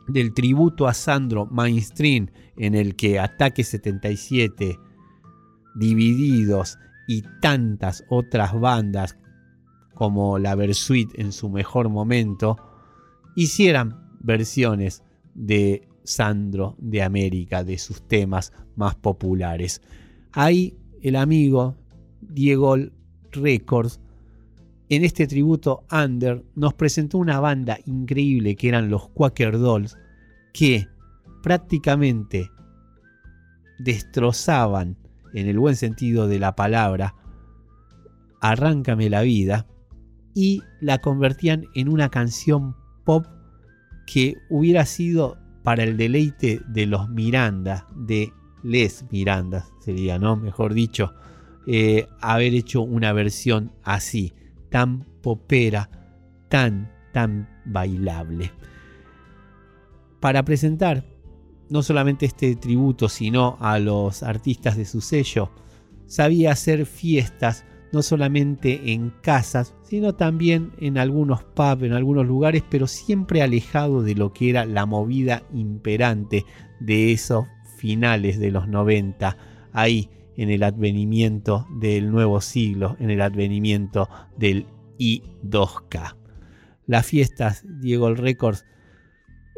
del tributo a Sandro Mainstream, en el que Ataque 77 Divididos y tantas otras bandas como la Versuit en su mejor momento, hicieran versiones de Sandro de América, de sus temas más populares. Ahí el amigo Diego Records, en este tributo under, nos presentó una banda increíble que eran los Quaker Dolls, que prácticamente destrozaban en el buen sentido de la palabra, Arráncame la vida, y la convertían en una canción pop que hubiera sido para el deleite de los Miranda, de Les Miranda, sería, ¿no? Mejor dicho, eh, haber hecho una versión así, tan popera, tan, tan bailable. Para presentar no solamente este tributo, sino a los artistas de su sello, sabía hacer fiestas no solamente en casas, sino también en algunos pubs, en algunos lugares, pero siempre alejado de lo que era la movida imperante de esos finales de los 90, ahí en el advenimiento del nuevo siglo, en el advenimiento del I2K. Las fiestas Diego Records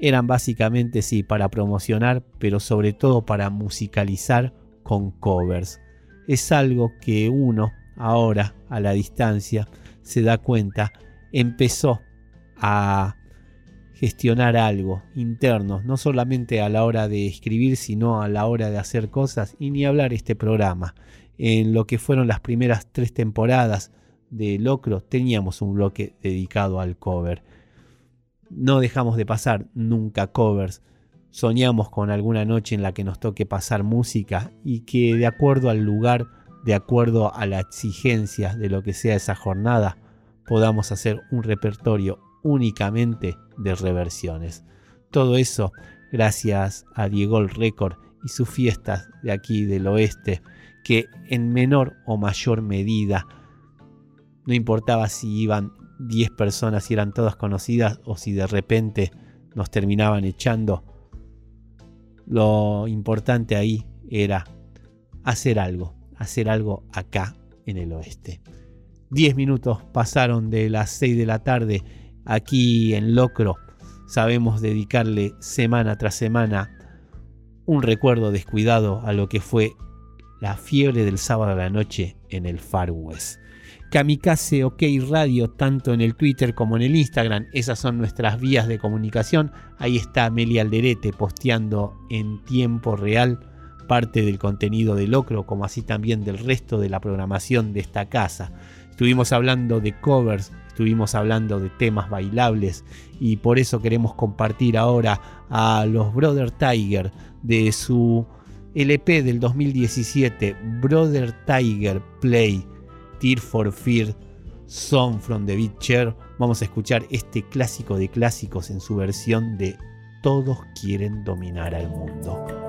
eran básicamente sí para promocionar, pero sobre todo para musicalizar con covers. Es algo que uno ahora a la distancia se da cuenta, empezó a gestionar algo interno, no solamente a la hora de escribir, sino a la hora de hacer cosas y ni hablar este programa. En lo que fueron las primeras tres temporadas de Locro teníamos un bloque dedicado al cover no dejamos de pasar nunca covers. Soñamos con alguna noche en la que nos toque pasar música y que de acuerdo al lugar, de acuerdo a la exigencia de lo que sea esa jornada, podamos hacer un repertorio únicamente de reversiones. Todo eso gracias a Diego Record y sus fiestas de aquí del oeste, que en menor o mayor medida, no importaba si iban 10 personas si eran todas conocidas o si de repente nos terminaban echando. Lo importante ahí era hacer algo, hacer algo acá en el oeste. 10 minutos pasaron de las 6 de la tarde aquí en Locro. Sabemos dedicarle semana tras semana un recuerdo descuidado a lo que fue la fiebre del sábado a la noche en el Far West. Kamikaze OK Radio, tanto en el Twitter como en el Instagram. Esas son nuestras vías de comunicación. Ahí está Amelia Alderete posteando en tiempo real parte del contenido de Locro, como así también del resto de la programación de esta casa. Estuvimos hablando de covers, estuvimos hablando de temas bailables y por eso queremos compartir ahora a los Brother Tiger de su LP del 2017, Brother Tiger Play Tear for Fear, Song from the Beat Chair. Vamos a escuchar este clásico de clásicos en su versión de Todos quieren dominar al mundo.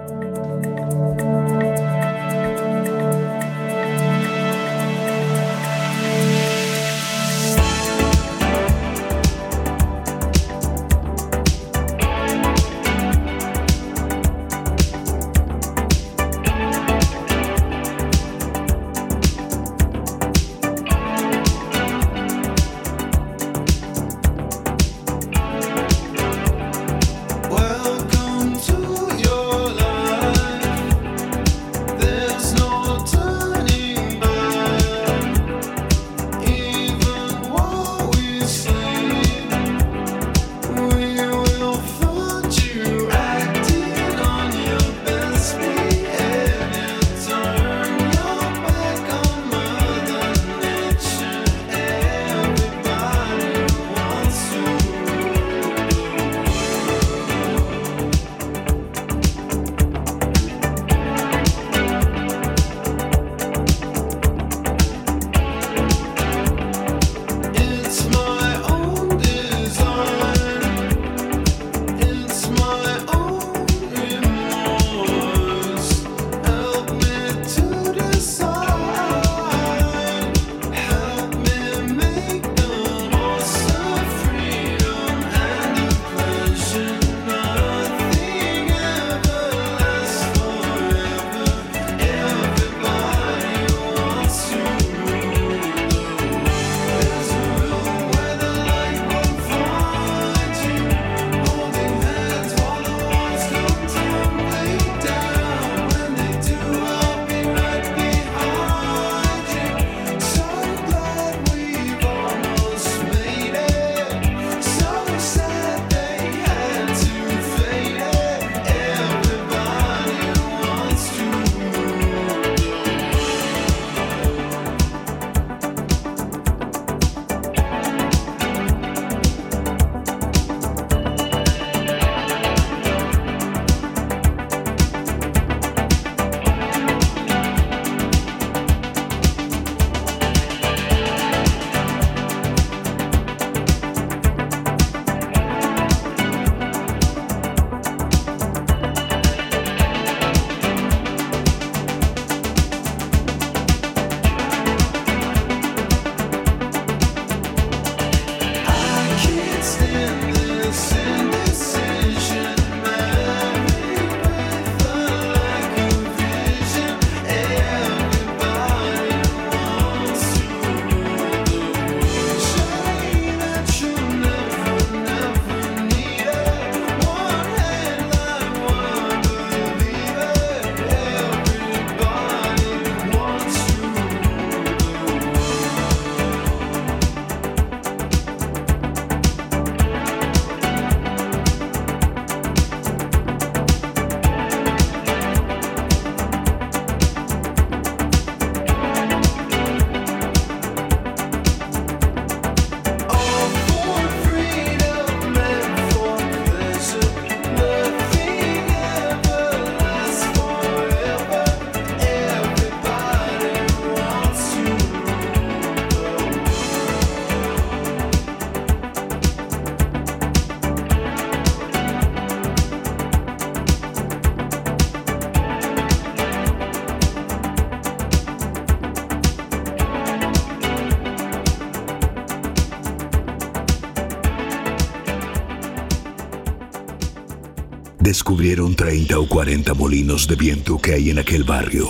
Descubrieron 30 o 40 molinos de viento que hay en aquel barrio.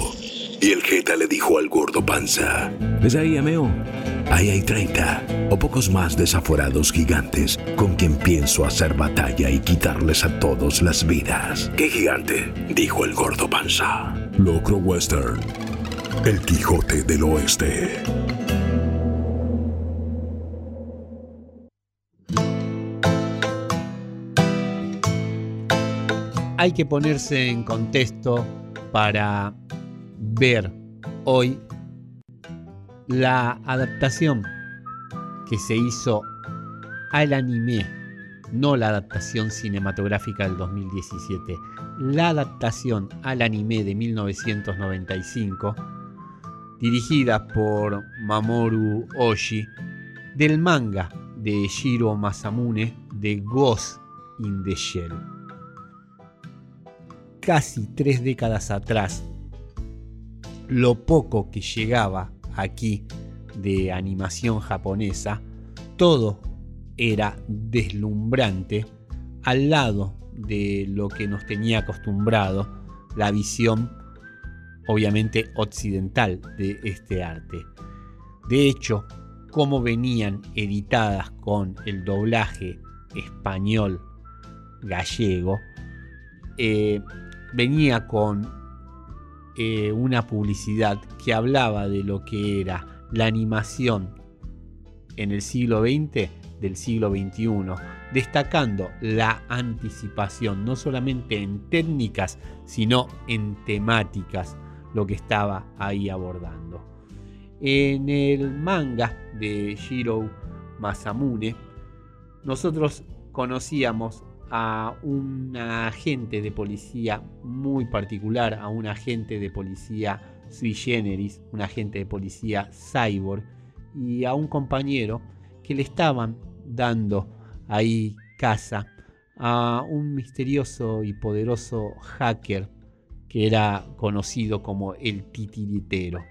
Y el Jeta le dijo al gordo panza, ¿ves ahí, ameo? Ahí hay 30 o pocos más desaforados gigantes con quien pienso hacer batalla y quitarles a todos las vidas. ¿Qué gigante? Dijo el gordo panza. Locro Western. El Quijote del Oeste. Hay que ponerse en contexto para ver hoy la adaptación que se hizo al anime, no la adaptación cinematográfica del 2017, la adaptación al anime de 1995, dirigida por Mamoru Oshii, del manga de Shiro Masamune de Ghost in the Shell. Casi tres décadas atrás, lo poco que llegaba aquí de animación japonesa, todo era deslumbrante al lado de lo que nos tenía acostumbrado la visión obviamente occidental de este arte. De hecho, como venían editadas con el doblaje español gallego, eh, venía con eh, una publicidad que hablaba de lo que era la animación en el siglo XX del siglo XXI, destacando la anticipación no solamente en técnicas, sino en temáticas, lo que estaba ahí abordando. En el manga de Shiro Masamune, nosotros conocíamos a un agente de policía muy particular, a un agente de policía sui generis, un agente de policía cyborg, y a un compañero que le estaban dando ahí casa a un misterioso y poderoso hacker que era conocido como el titiritero.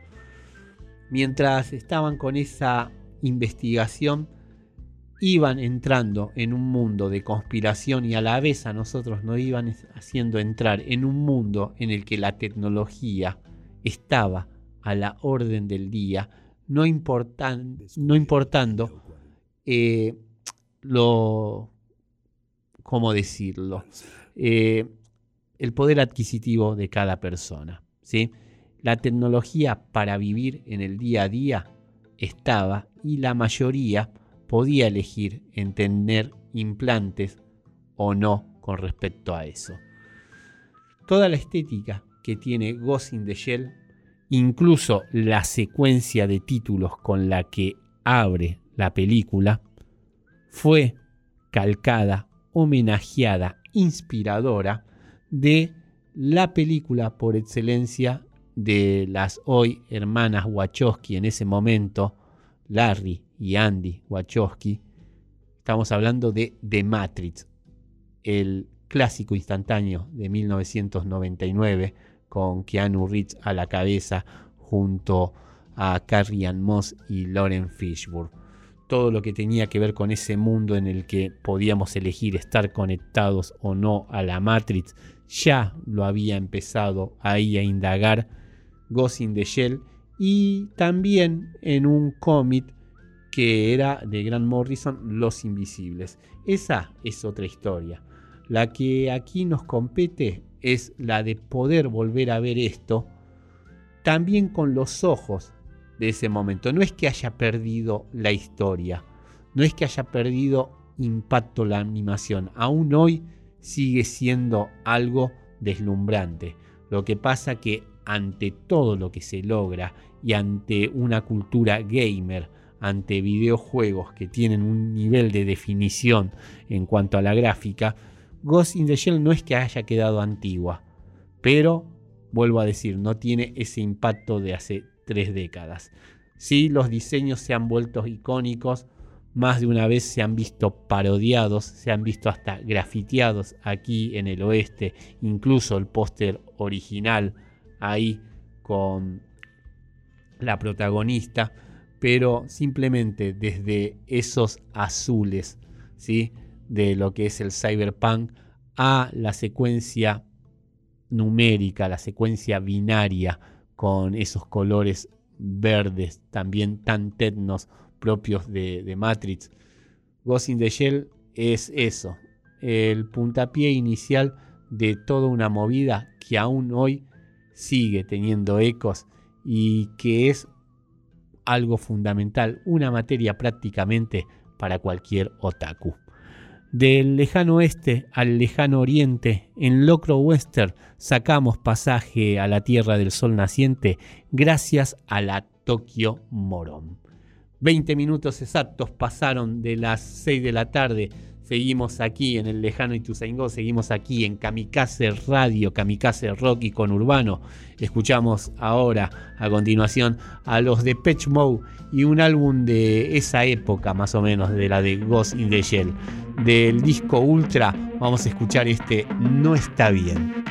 Mientras estaban con esa investigación, iban entrando en un mundo de conspiración y a la vez a nosotros nos iban haciendo entrar en un mundo en el que la tecnología estaba a la orden del día, no, importan, no importando eh, lo, ¿cómo decirlo? Eh, el poder adquisitivo de cada persona. ¿sí? La tecnología para vivir en el día a día estaba y la mayoría podía elegir en tener implantes o no con respecto a eso. Toda la estética que tiene Ghost in the Shell, incluso la secuencia de títulos con la que abre la película, fue calcada, homenajeada, inspiradora de la película por excelencia de las hoy hermanas Wachowski en ese momento, Larry y Andy Wachowski, estamos hablando de The Matrix, el clásico instantáneo de 1999 con Keanu Reeves a la cabeza junto a Carrie Ann Moss y Lauren Fishburne. Todo lo que tenía que ver con ese mundo en el que podíamos elegir estar conectados o no a la Matrix, ya lo había empezado ahí a indagar Ghost in the Shell y también en un cómic que era de Grant Morrison, Los Invisibles. Esa es otra historia. La que aquí nos compete es la de poder volver a ver esto también con los ojos de ese momento. No es que haya perdido la historia, no es que haya perdido impacto la animación. Aún hoy sigue siendo algo deslumbrante. Lo que pasa que ante todo lo que se logra y ante una cultura gamer, ante videojuegos que tienen un nivel de definición en cuanto a la gráfica, Ghost in the Shell no es que haya quedado antigua, pero vuelvo a decir, no tiene ese impacto de hace tres décadas. Sí, los diseños se han vuelto icónicos, más de una vez se han visto parodiados, se han visto hasta grafiteados aquí en el oeste, incluso el póster original ahí con la protagonista, pero simplemente desde esos azules, ¿sí? de lo que es el cyberpunk a la secuencia numérica, la secuencia binaria con esos colores verdes también tan tetnos propios de, de Matrix. Ghost in the Shell es eso, el puntapié inicial de toda una movida que aún hoy sigue teniendo ecos y que es algo fundamental, una materia prácticamente para cualquier otaku. Del lejano oeste al lejano oriente, en Locro Western sacamos pasaje a la Tierra del Sol naciente gracias a la Tokyo Moron. 20 minutos exactos pasaron de las 6 de la tarde Seguimos aquí en el lejano Ituzaingó, seguimos aquí en Kamikaze Radio, Kamikaze Rock y con Urbano. Escuchamos ahora, a continuación, a los de Patch Mode y un álbum de esa época, más o menos, de la de Ghost in the Shell. Del disco Ultra, vamos a escuchar este No está bien.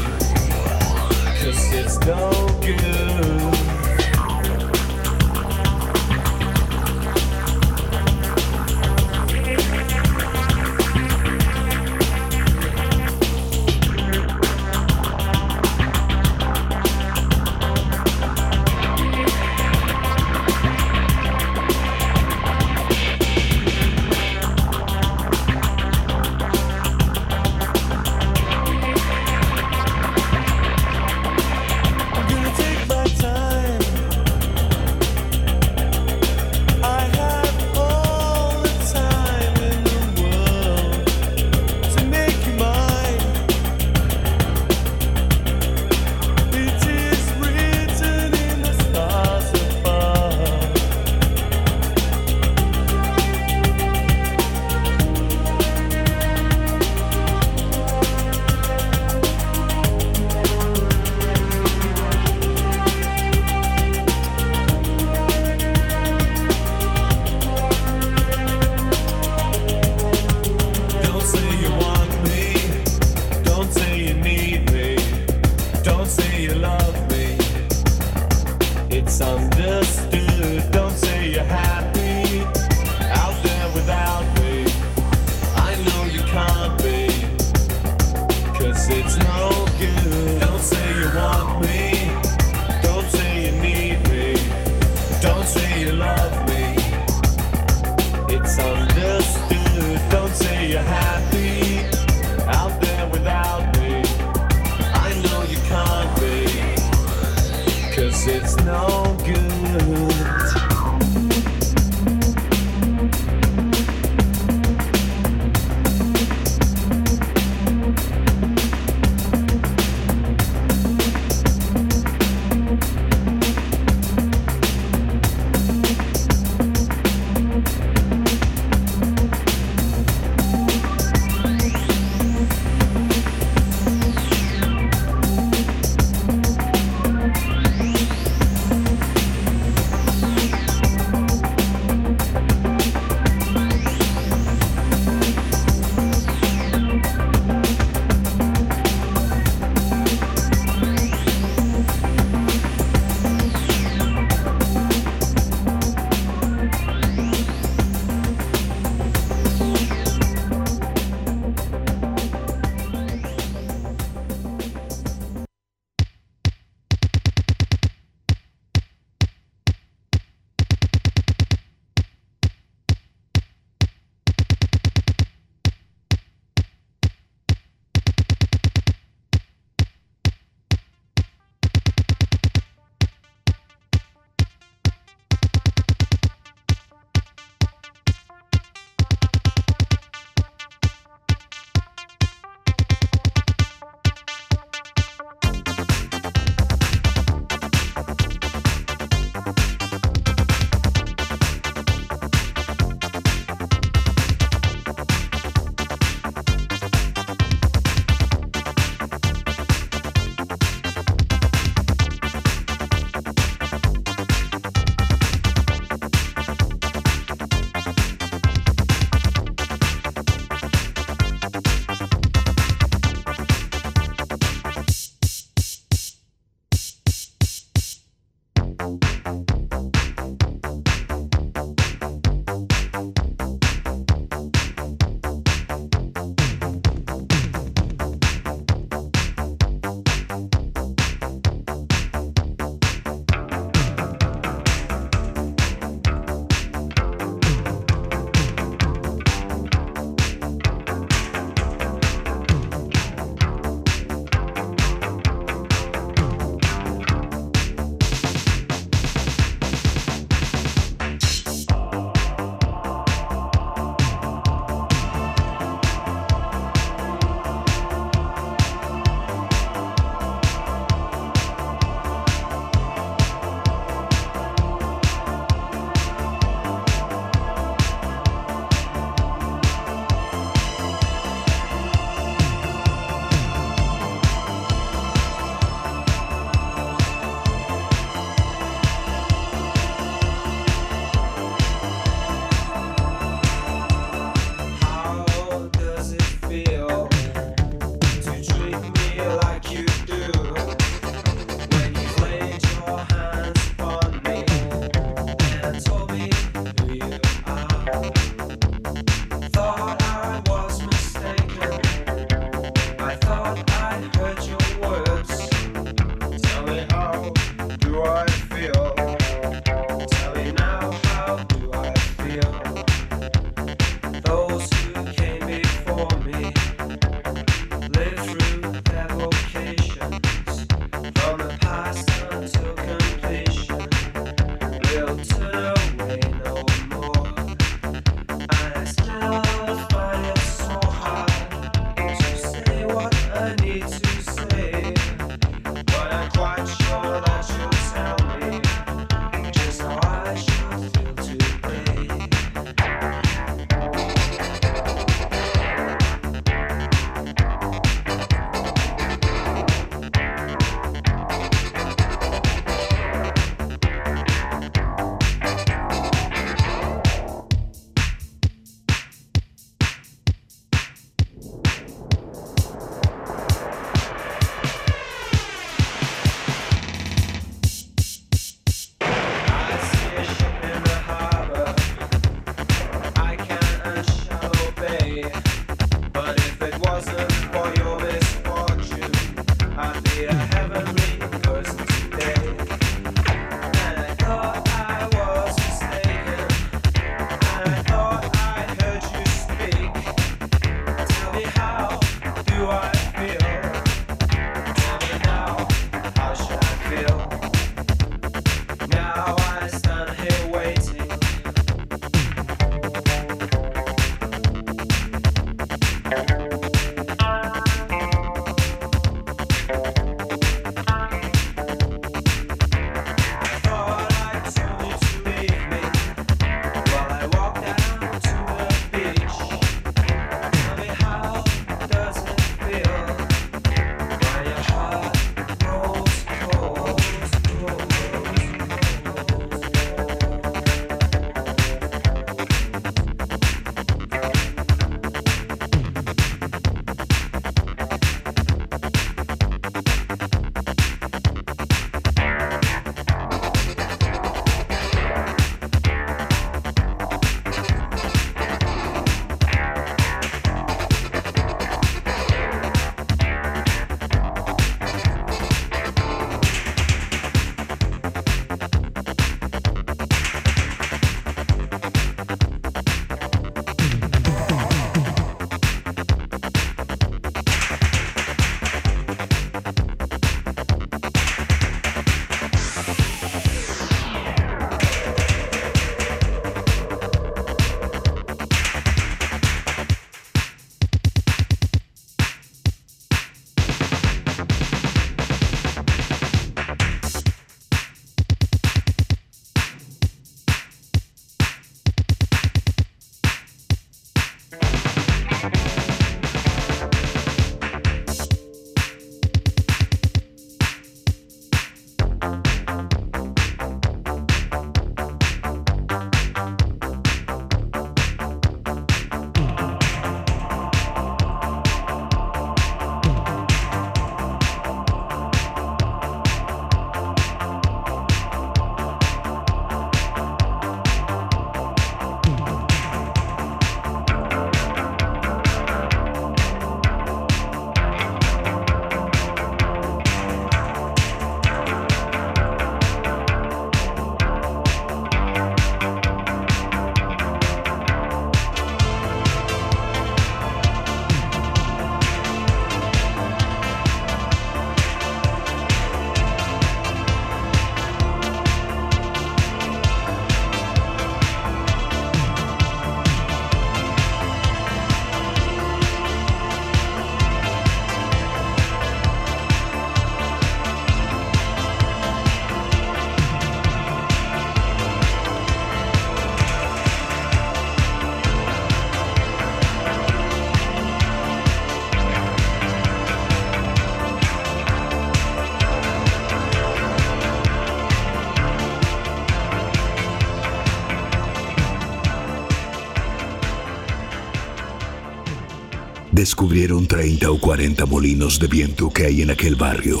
Descubrieron 30 o 40 molinos de viento que hay en aquel barrio.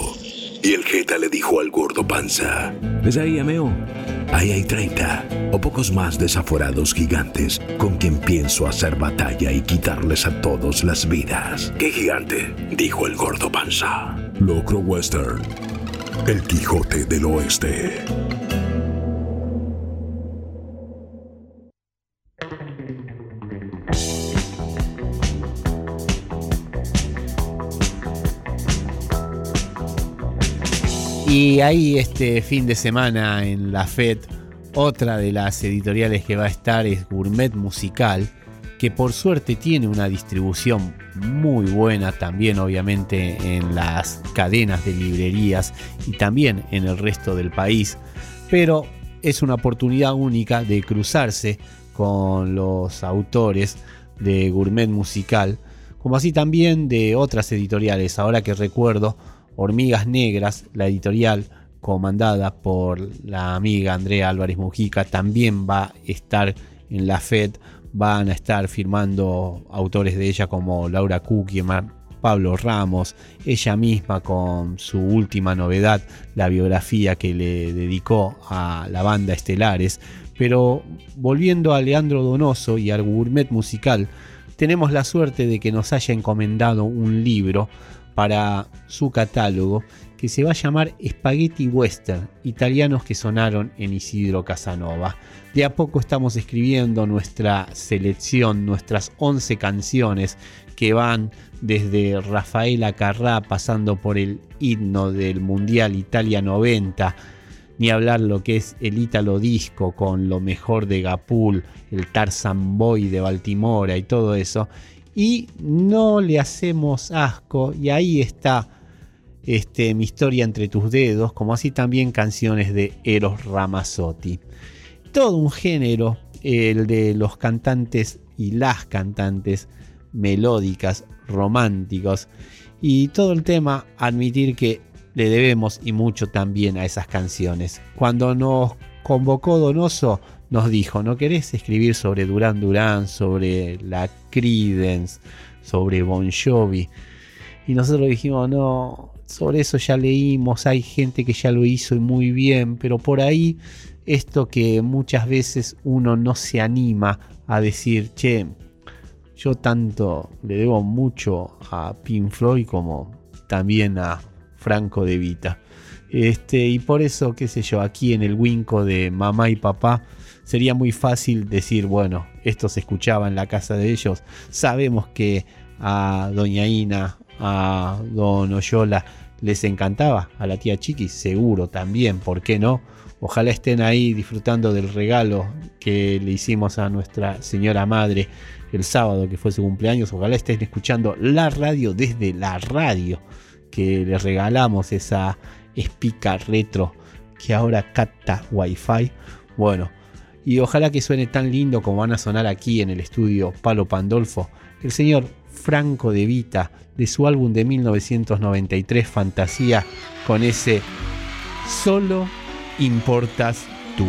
Y el Jeta le dijo al gordo panza, ¿ves ahí, ameo? Ahí hay 30 o pocos más desaforados gigantes con quien pienso hacer batalla y quitarles a todos las vidas. ¿Qué gigante? dijo el gordo panza. Locro Western, el Quijote del Oeste. Y ahí este fin de semana en la FED, otra de las editoriales que va a estar es Gourmet Musical, que por suerte tiene una distribución muy buena también obviamente en las cadenas de librerías y también en el resto del país, pero es una oportunidad única de cruzarse con los autores de Gourmet Musical, como así también de otras editoriales, ahora que recuerdo, Hormigas Negras, la editorial comandada por la amiga Andrea Álvarez Mujica, también va a estar en la FED. Van a estar firmando autores de ella como Laura Kukieman, Pablo Ramos, ella misma con su última novedad, la biografía que le dedicó a la banda Estelares. Pero volviendo a Leandro Donoso y al gourmet musical, tenemos la suerte de que nos haya encomendado un libro para su catálogo que se va a llamar Spaghetti Western, italianos que sonaron en Isidro Casanova. De a poco estamos escribiendo nuestra selección, nuestras 11 canciones que van desde Rafaela Carrá pasando por el himno del Mundial Italia 90, ni hablar lo que es el Ítalo Disco con lo mejor de Gapul, el Tarzan Boy de Baltimora y todo eso y no le hacemos asco y ahí está este, mi historia entre tus dedos, como así también canciones de Eros Ramazzotti. Todo un género, el de los cantantes y las cantantes melódicas, románticos y todo el tema, admitir que le debemos y mucho también a esas canciones. Cuando nos convocó Donoso, nos dijo, ¿no querés escribir sobre Duran Duran, sobre la Credence, sobre Bon Jovi? Y nosotros dijimos, no, sobre eso ya leímos, hay gente que ya lo hizo y muy bien, pero por ahí esto que muchas veces uno no se anima a decir, che, yo tanto le debo mucho a Pink Floyd como también a Franco de Vita. Este, y por eso, qué sé yo, aquí en el Winco de mamá y papá, sería muy fácil decir, bueno, esto se escuchaba en la casa de ellos. Sabemos que a Doña Ina, a Don Oyola les encantaba, a la tía Chiqui seguro también, ¿por qué no? Ojalá estén ahí disfrutando del regalo que le hicimos a nuestra señora madre el sábado que fue su cumpleaños. Ojalá estén escuchando la radio desde la radio que les regalamos esa espica retro que ahora capta wifi. Bueno, y ojalá que suene tan lindo como van a sonar aquí en el estudio Palo Pandolfo, el señor Franco de Vita, de su álbum de 1993 Fantasía, con ese Solo importas tú.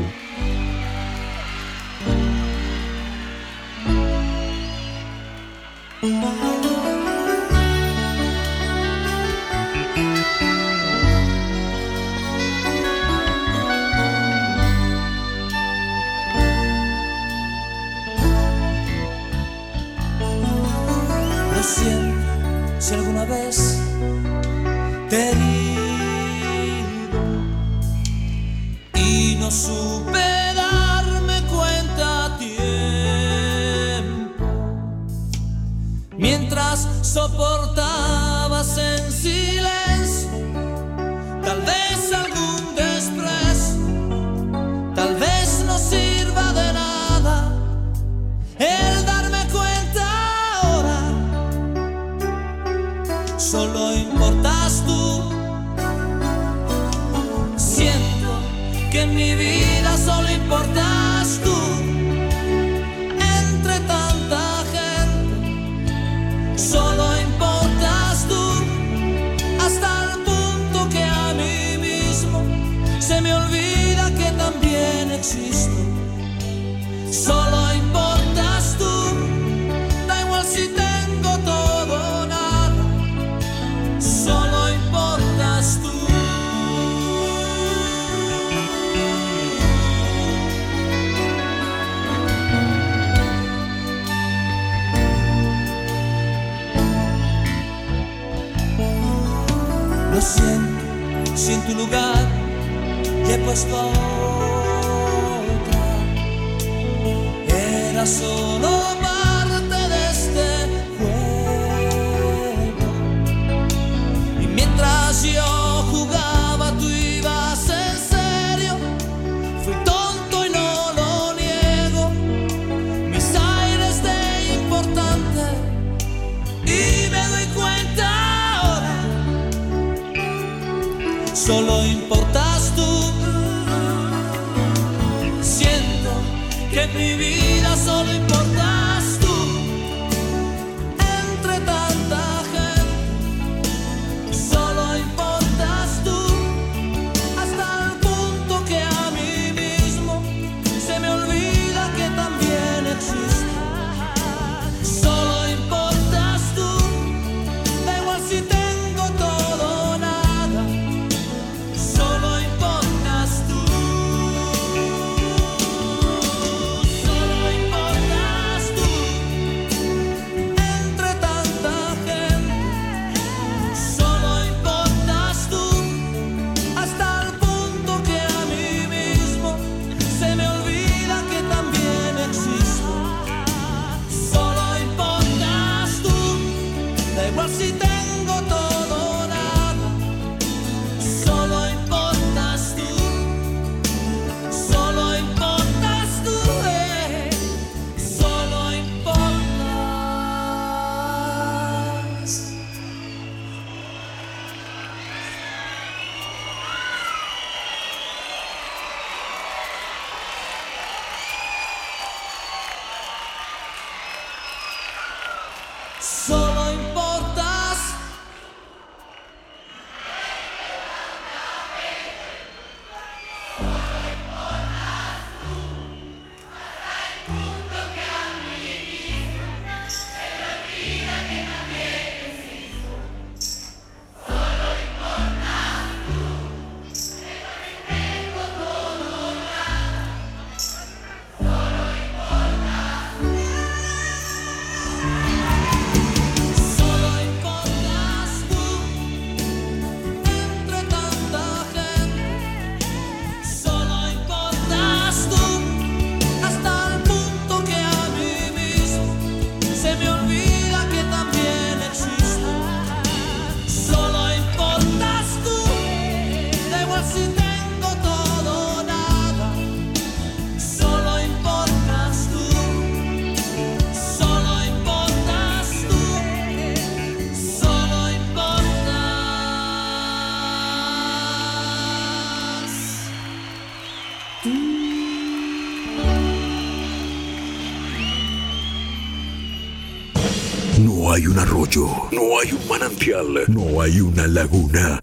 Mientras soportabas no hay una laguna,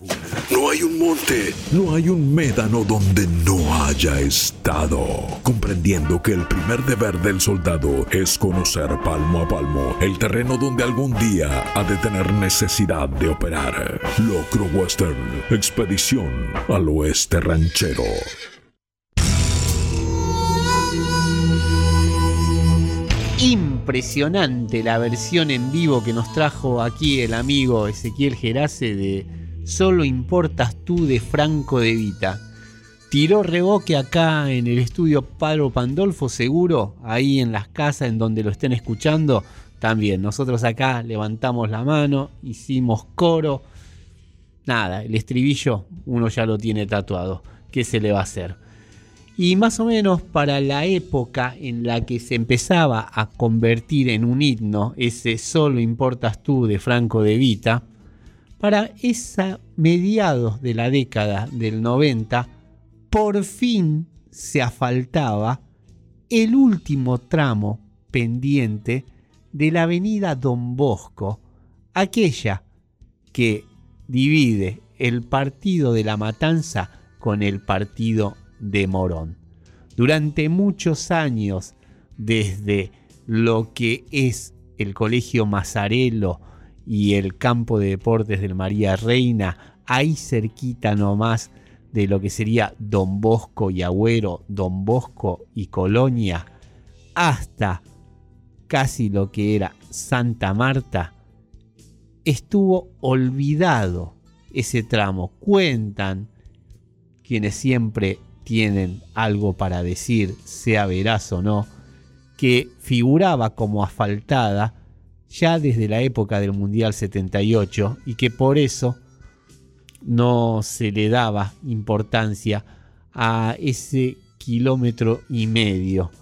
no hay un monte, no hay un médano donde no haya estado. Comprendiendo que el primer deber del soldado es conocer palmo a palmo el terreno donde algún día ha de tener necesidad de operar. Locro Western, expedición al oeste ranchero. Impresionante la versión en vivo que nos trajo aquí el amigo Ezequiel Gerace de Solo importas tú de Franco de Vita. Tiró reboque acá en el estudio Pablo Pandolfo, seguro, ahí en las casas en donde lo estén escuchando. También nosotros acá levantamos la mano, hicimos coro. Nada, el estribillo uno ya lo tiene tatuado. ¿Qué se le va a hacer? Y más o menos para la época en la que se empezaba a convertir en un himno ese Solo importas tú de Franco de Vita, para esa mediados de la década del 90, por fin se asfaltaba el último tramo pendiente de la avenida Don Bosco, aquella que divide el partido de la Matanza con el partido de Morón. Durante muchos años, desde lo que es el Colegio Mazarelo y el campo de deportes del María Reina, ahí cerquita nomás de lo que sería Don Bosco y Agüero, Don Bosco y Colonia, hasta casi lo que era Santa Marta, estuvo olvidado ese tramo. Cuentan quienes siempre tienen algo para decir, sea veraz o no, que figuraba como asfaltada ya desde la época del Mundial 78 y que por eso no se le daba importancia a ese kilómetro y medio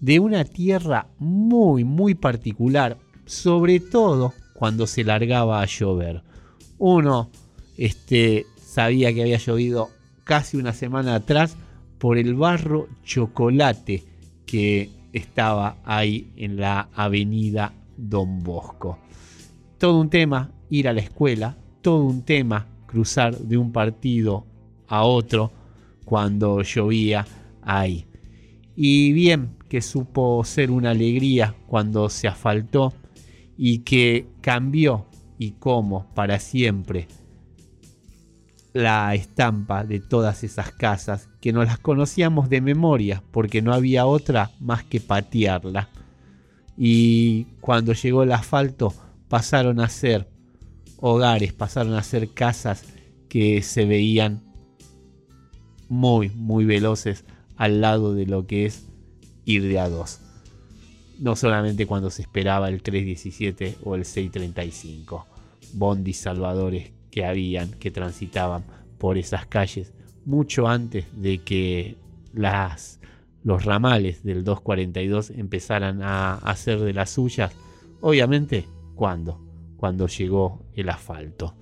de una tierra muy muy particular, sobre todo cuando se largaba a llover. Uno este, sabía que había llovido casi una semana atrás por el barro chocolate que estaba ahí en la avenida Don Bosco. Todo un tema ir a la escuela, todo un tema cruzar de un partido a otro cuando llovía ahí. Y bien que supo ser una alegría cuando se asfaltó y que cambió y cómo para siempre la estampa de todas esas casas que no las conocíamos de memoria porque no había otra más que patearla. Y cuando llegó el asfalto pasaron a ser hogares, pasaron a ser casas que se veían muy, muy veloces al lado de lo que es ir de a dos. No solamente cuando se esperaba el 317 o el 635. Bondis salvadores que habían, que transitaban por esas calles, mucho antes de que las, los ramales del 242 empezaran a hacer de las suyas. Obviamente, ¿cuándo? Cuando llegó el asfalto.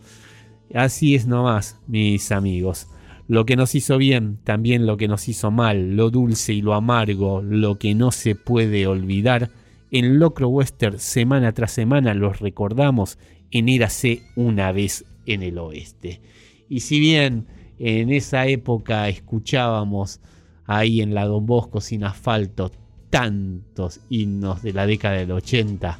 Así es nomás, mis amigos. Lo que nos hizo bien, también lo que nos hizo mal, lo dulce y lo amargo, lo que no se puede olvidar, en Locro Western semana tras semana los recordamos en Érase una vez en el oeste. Y si bien en esa época escuchábamos ahí en la Don Bosco sin asfalto tantos himnos de la década del 80,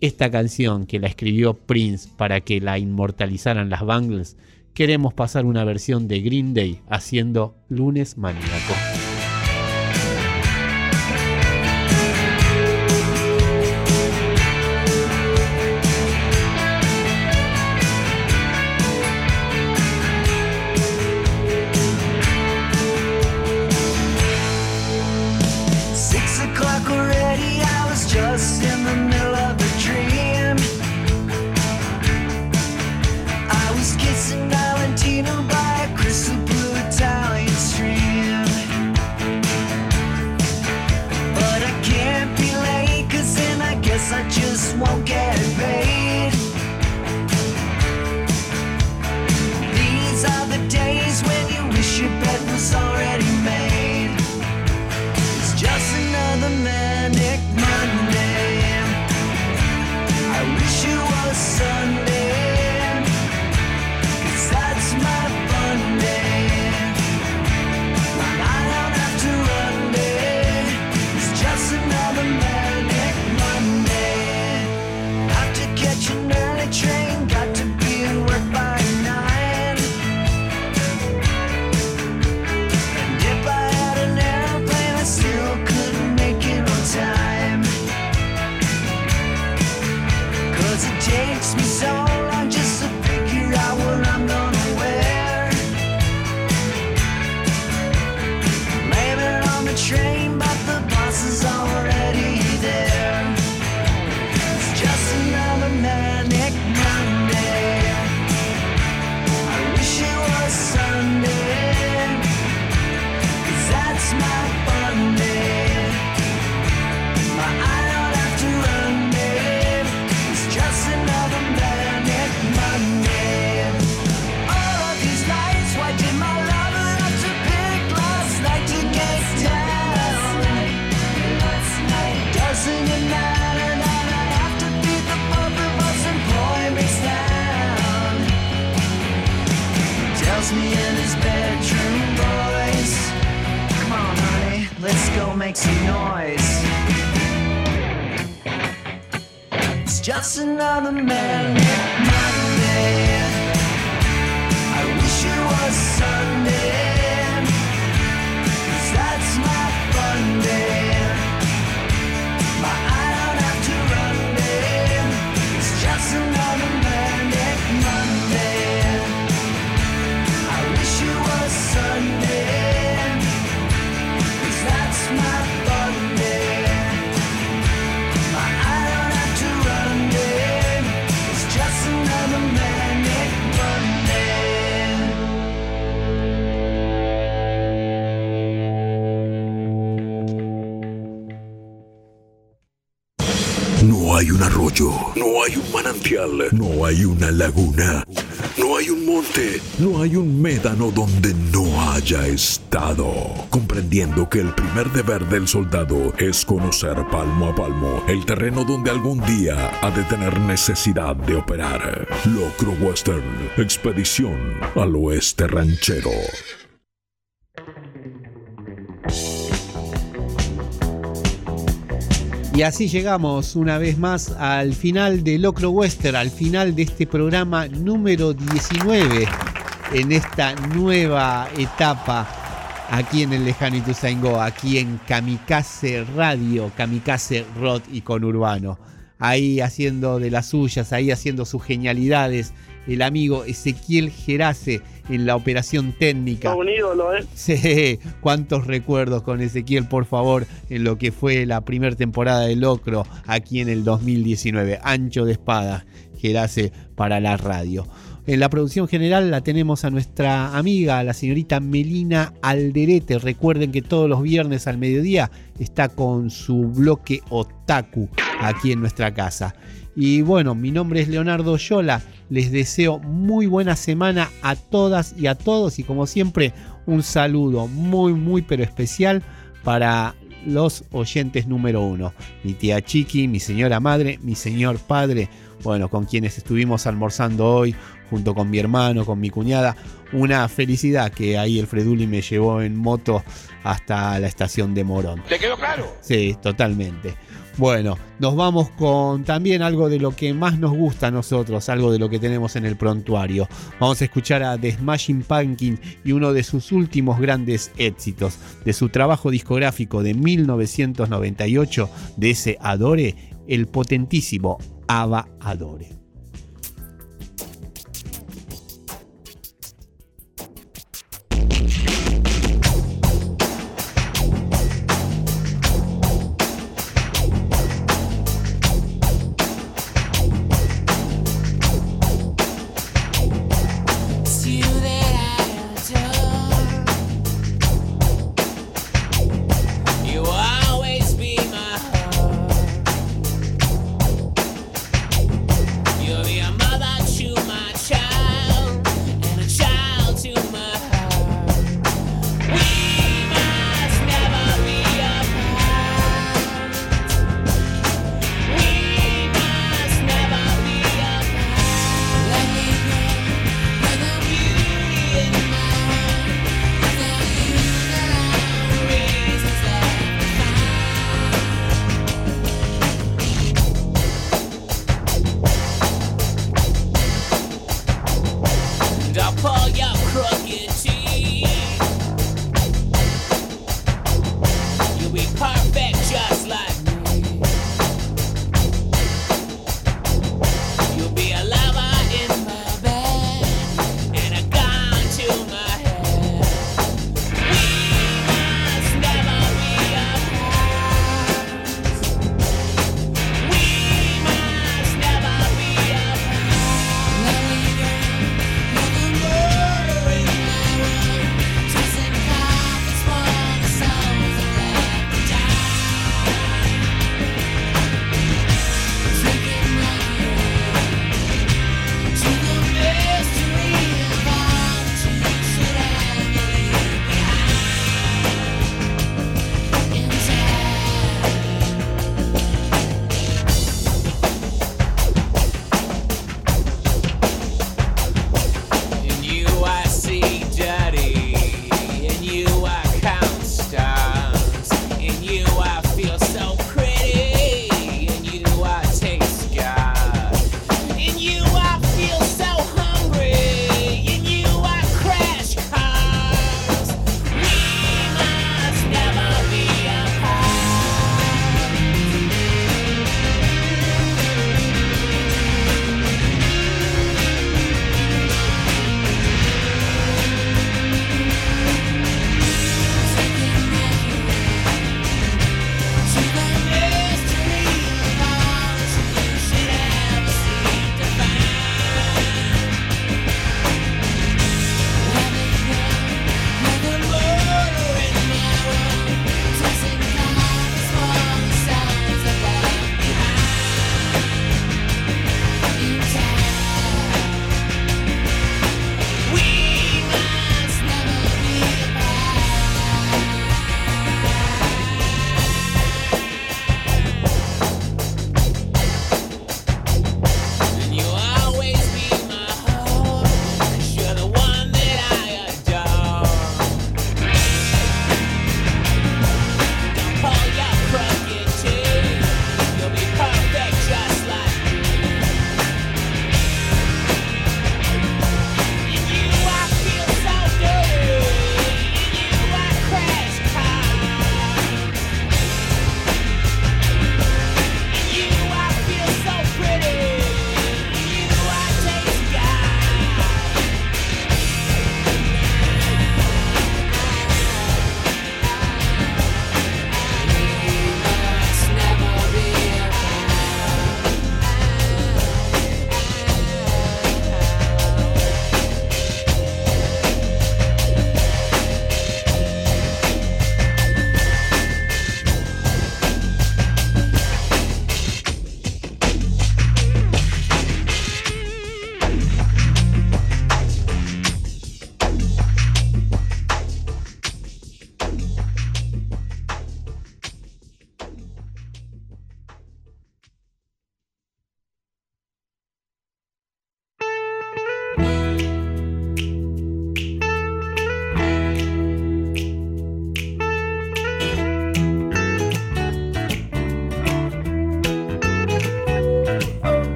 esta canción que la escribió Prince para que la inmortalizaran las Bangles, queremos pasar una versión de Green Day haciendo Lunes Maníaco. No hay un arroyo, no hay un manantial, no hay una laguna, no hay un monte, no hay un médano donde no haya estado. Comprendiendo que el primer deber del soldado es conocer palmo a palmo el terreno donde algún día ha de tener necesidad de operar. Locro Western, expedición al oeste ranchero. Y así llegamos una vez más al final de Locro Western, al final de este programa número 19 en esta nueva etapa aquí en el lejano Ituzaingó, aquí en Kamikaze Radio, Kamikaze Rock y Conurbano. Ahí haciendo de las suyas, ahí haciendo sus genialidades, el amigo Ezequiel Gerace en la operación técnica. un ídolo, ¿eh? Sí, cuántos recuerdos con Ezequiel, por favor, en lo que fue la primera temporada de Locro aquí en el 2019. Ancho de espada, Gerace para la radio. En la producción general la tenemos a nuestra amiga, la señorita Melina Alderete. Recuerden que todos los viernes al mediodía está con su bloque Otaku aquí en nuestra casa. Y bueno, mi nombre es Leonardo Yola. Les deseo muy buena semana a todas y a todos. Y como siempre, un saludo muy, muy, pero especial para los oyentes número uno. Mi tía Chiqui, mi señora madre, mi señor padre. Bueno, con quienes estuvimos almorzando hoy, junto con mi hermano, con mi cuñada. Una felicidad que ahí el Freduli me llevó en moto hasta la estación de Morón. ¿Te quedó claro? Sí, totalmente. Bueno, nos vamos con también algo de lo que más nos gusta a nosotros, algo de lo que tenemos en el prontuario. Vamos a escuchar a The Smashing Pumpkin y uno de sus últimos grandes éxitos, de su trabajo discográfico de 1998, de ese Adore, el potentísimo Ava Adore.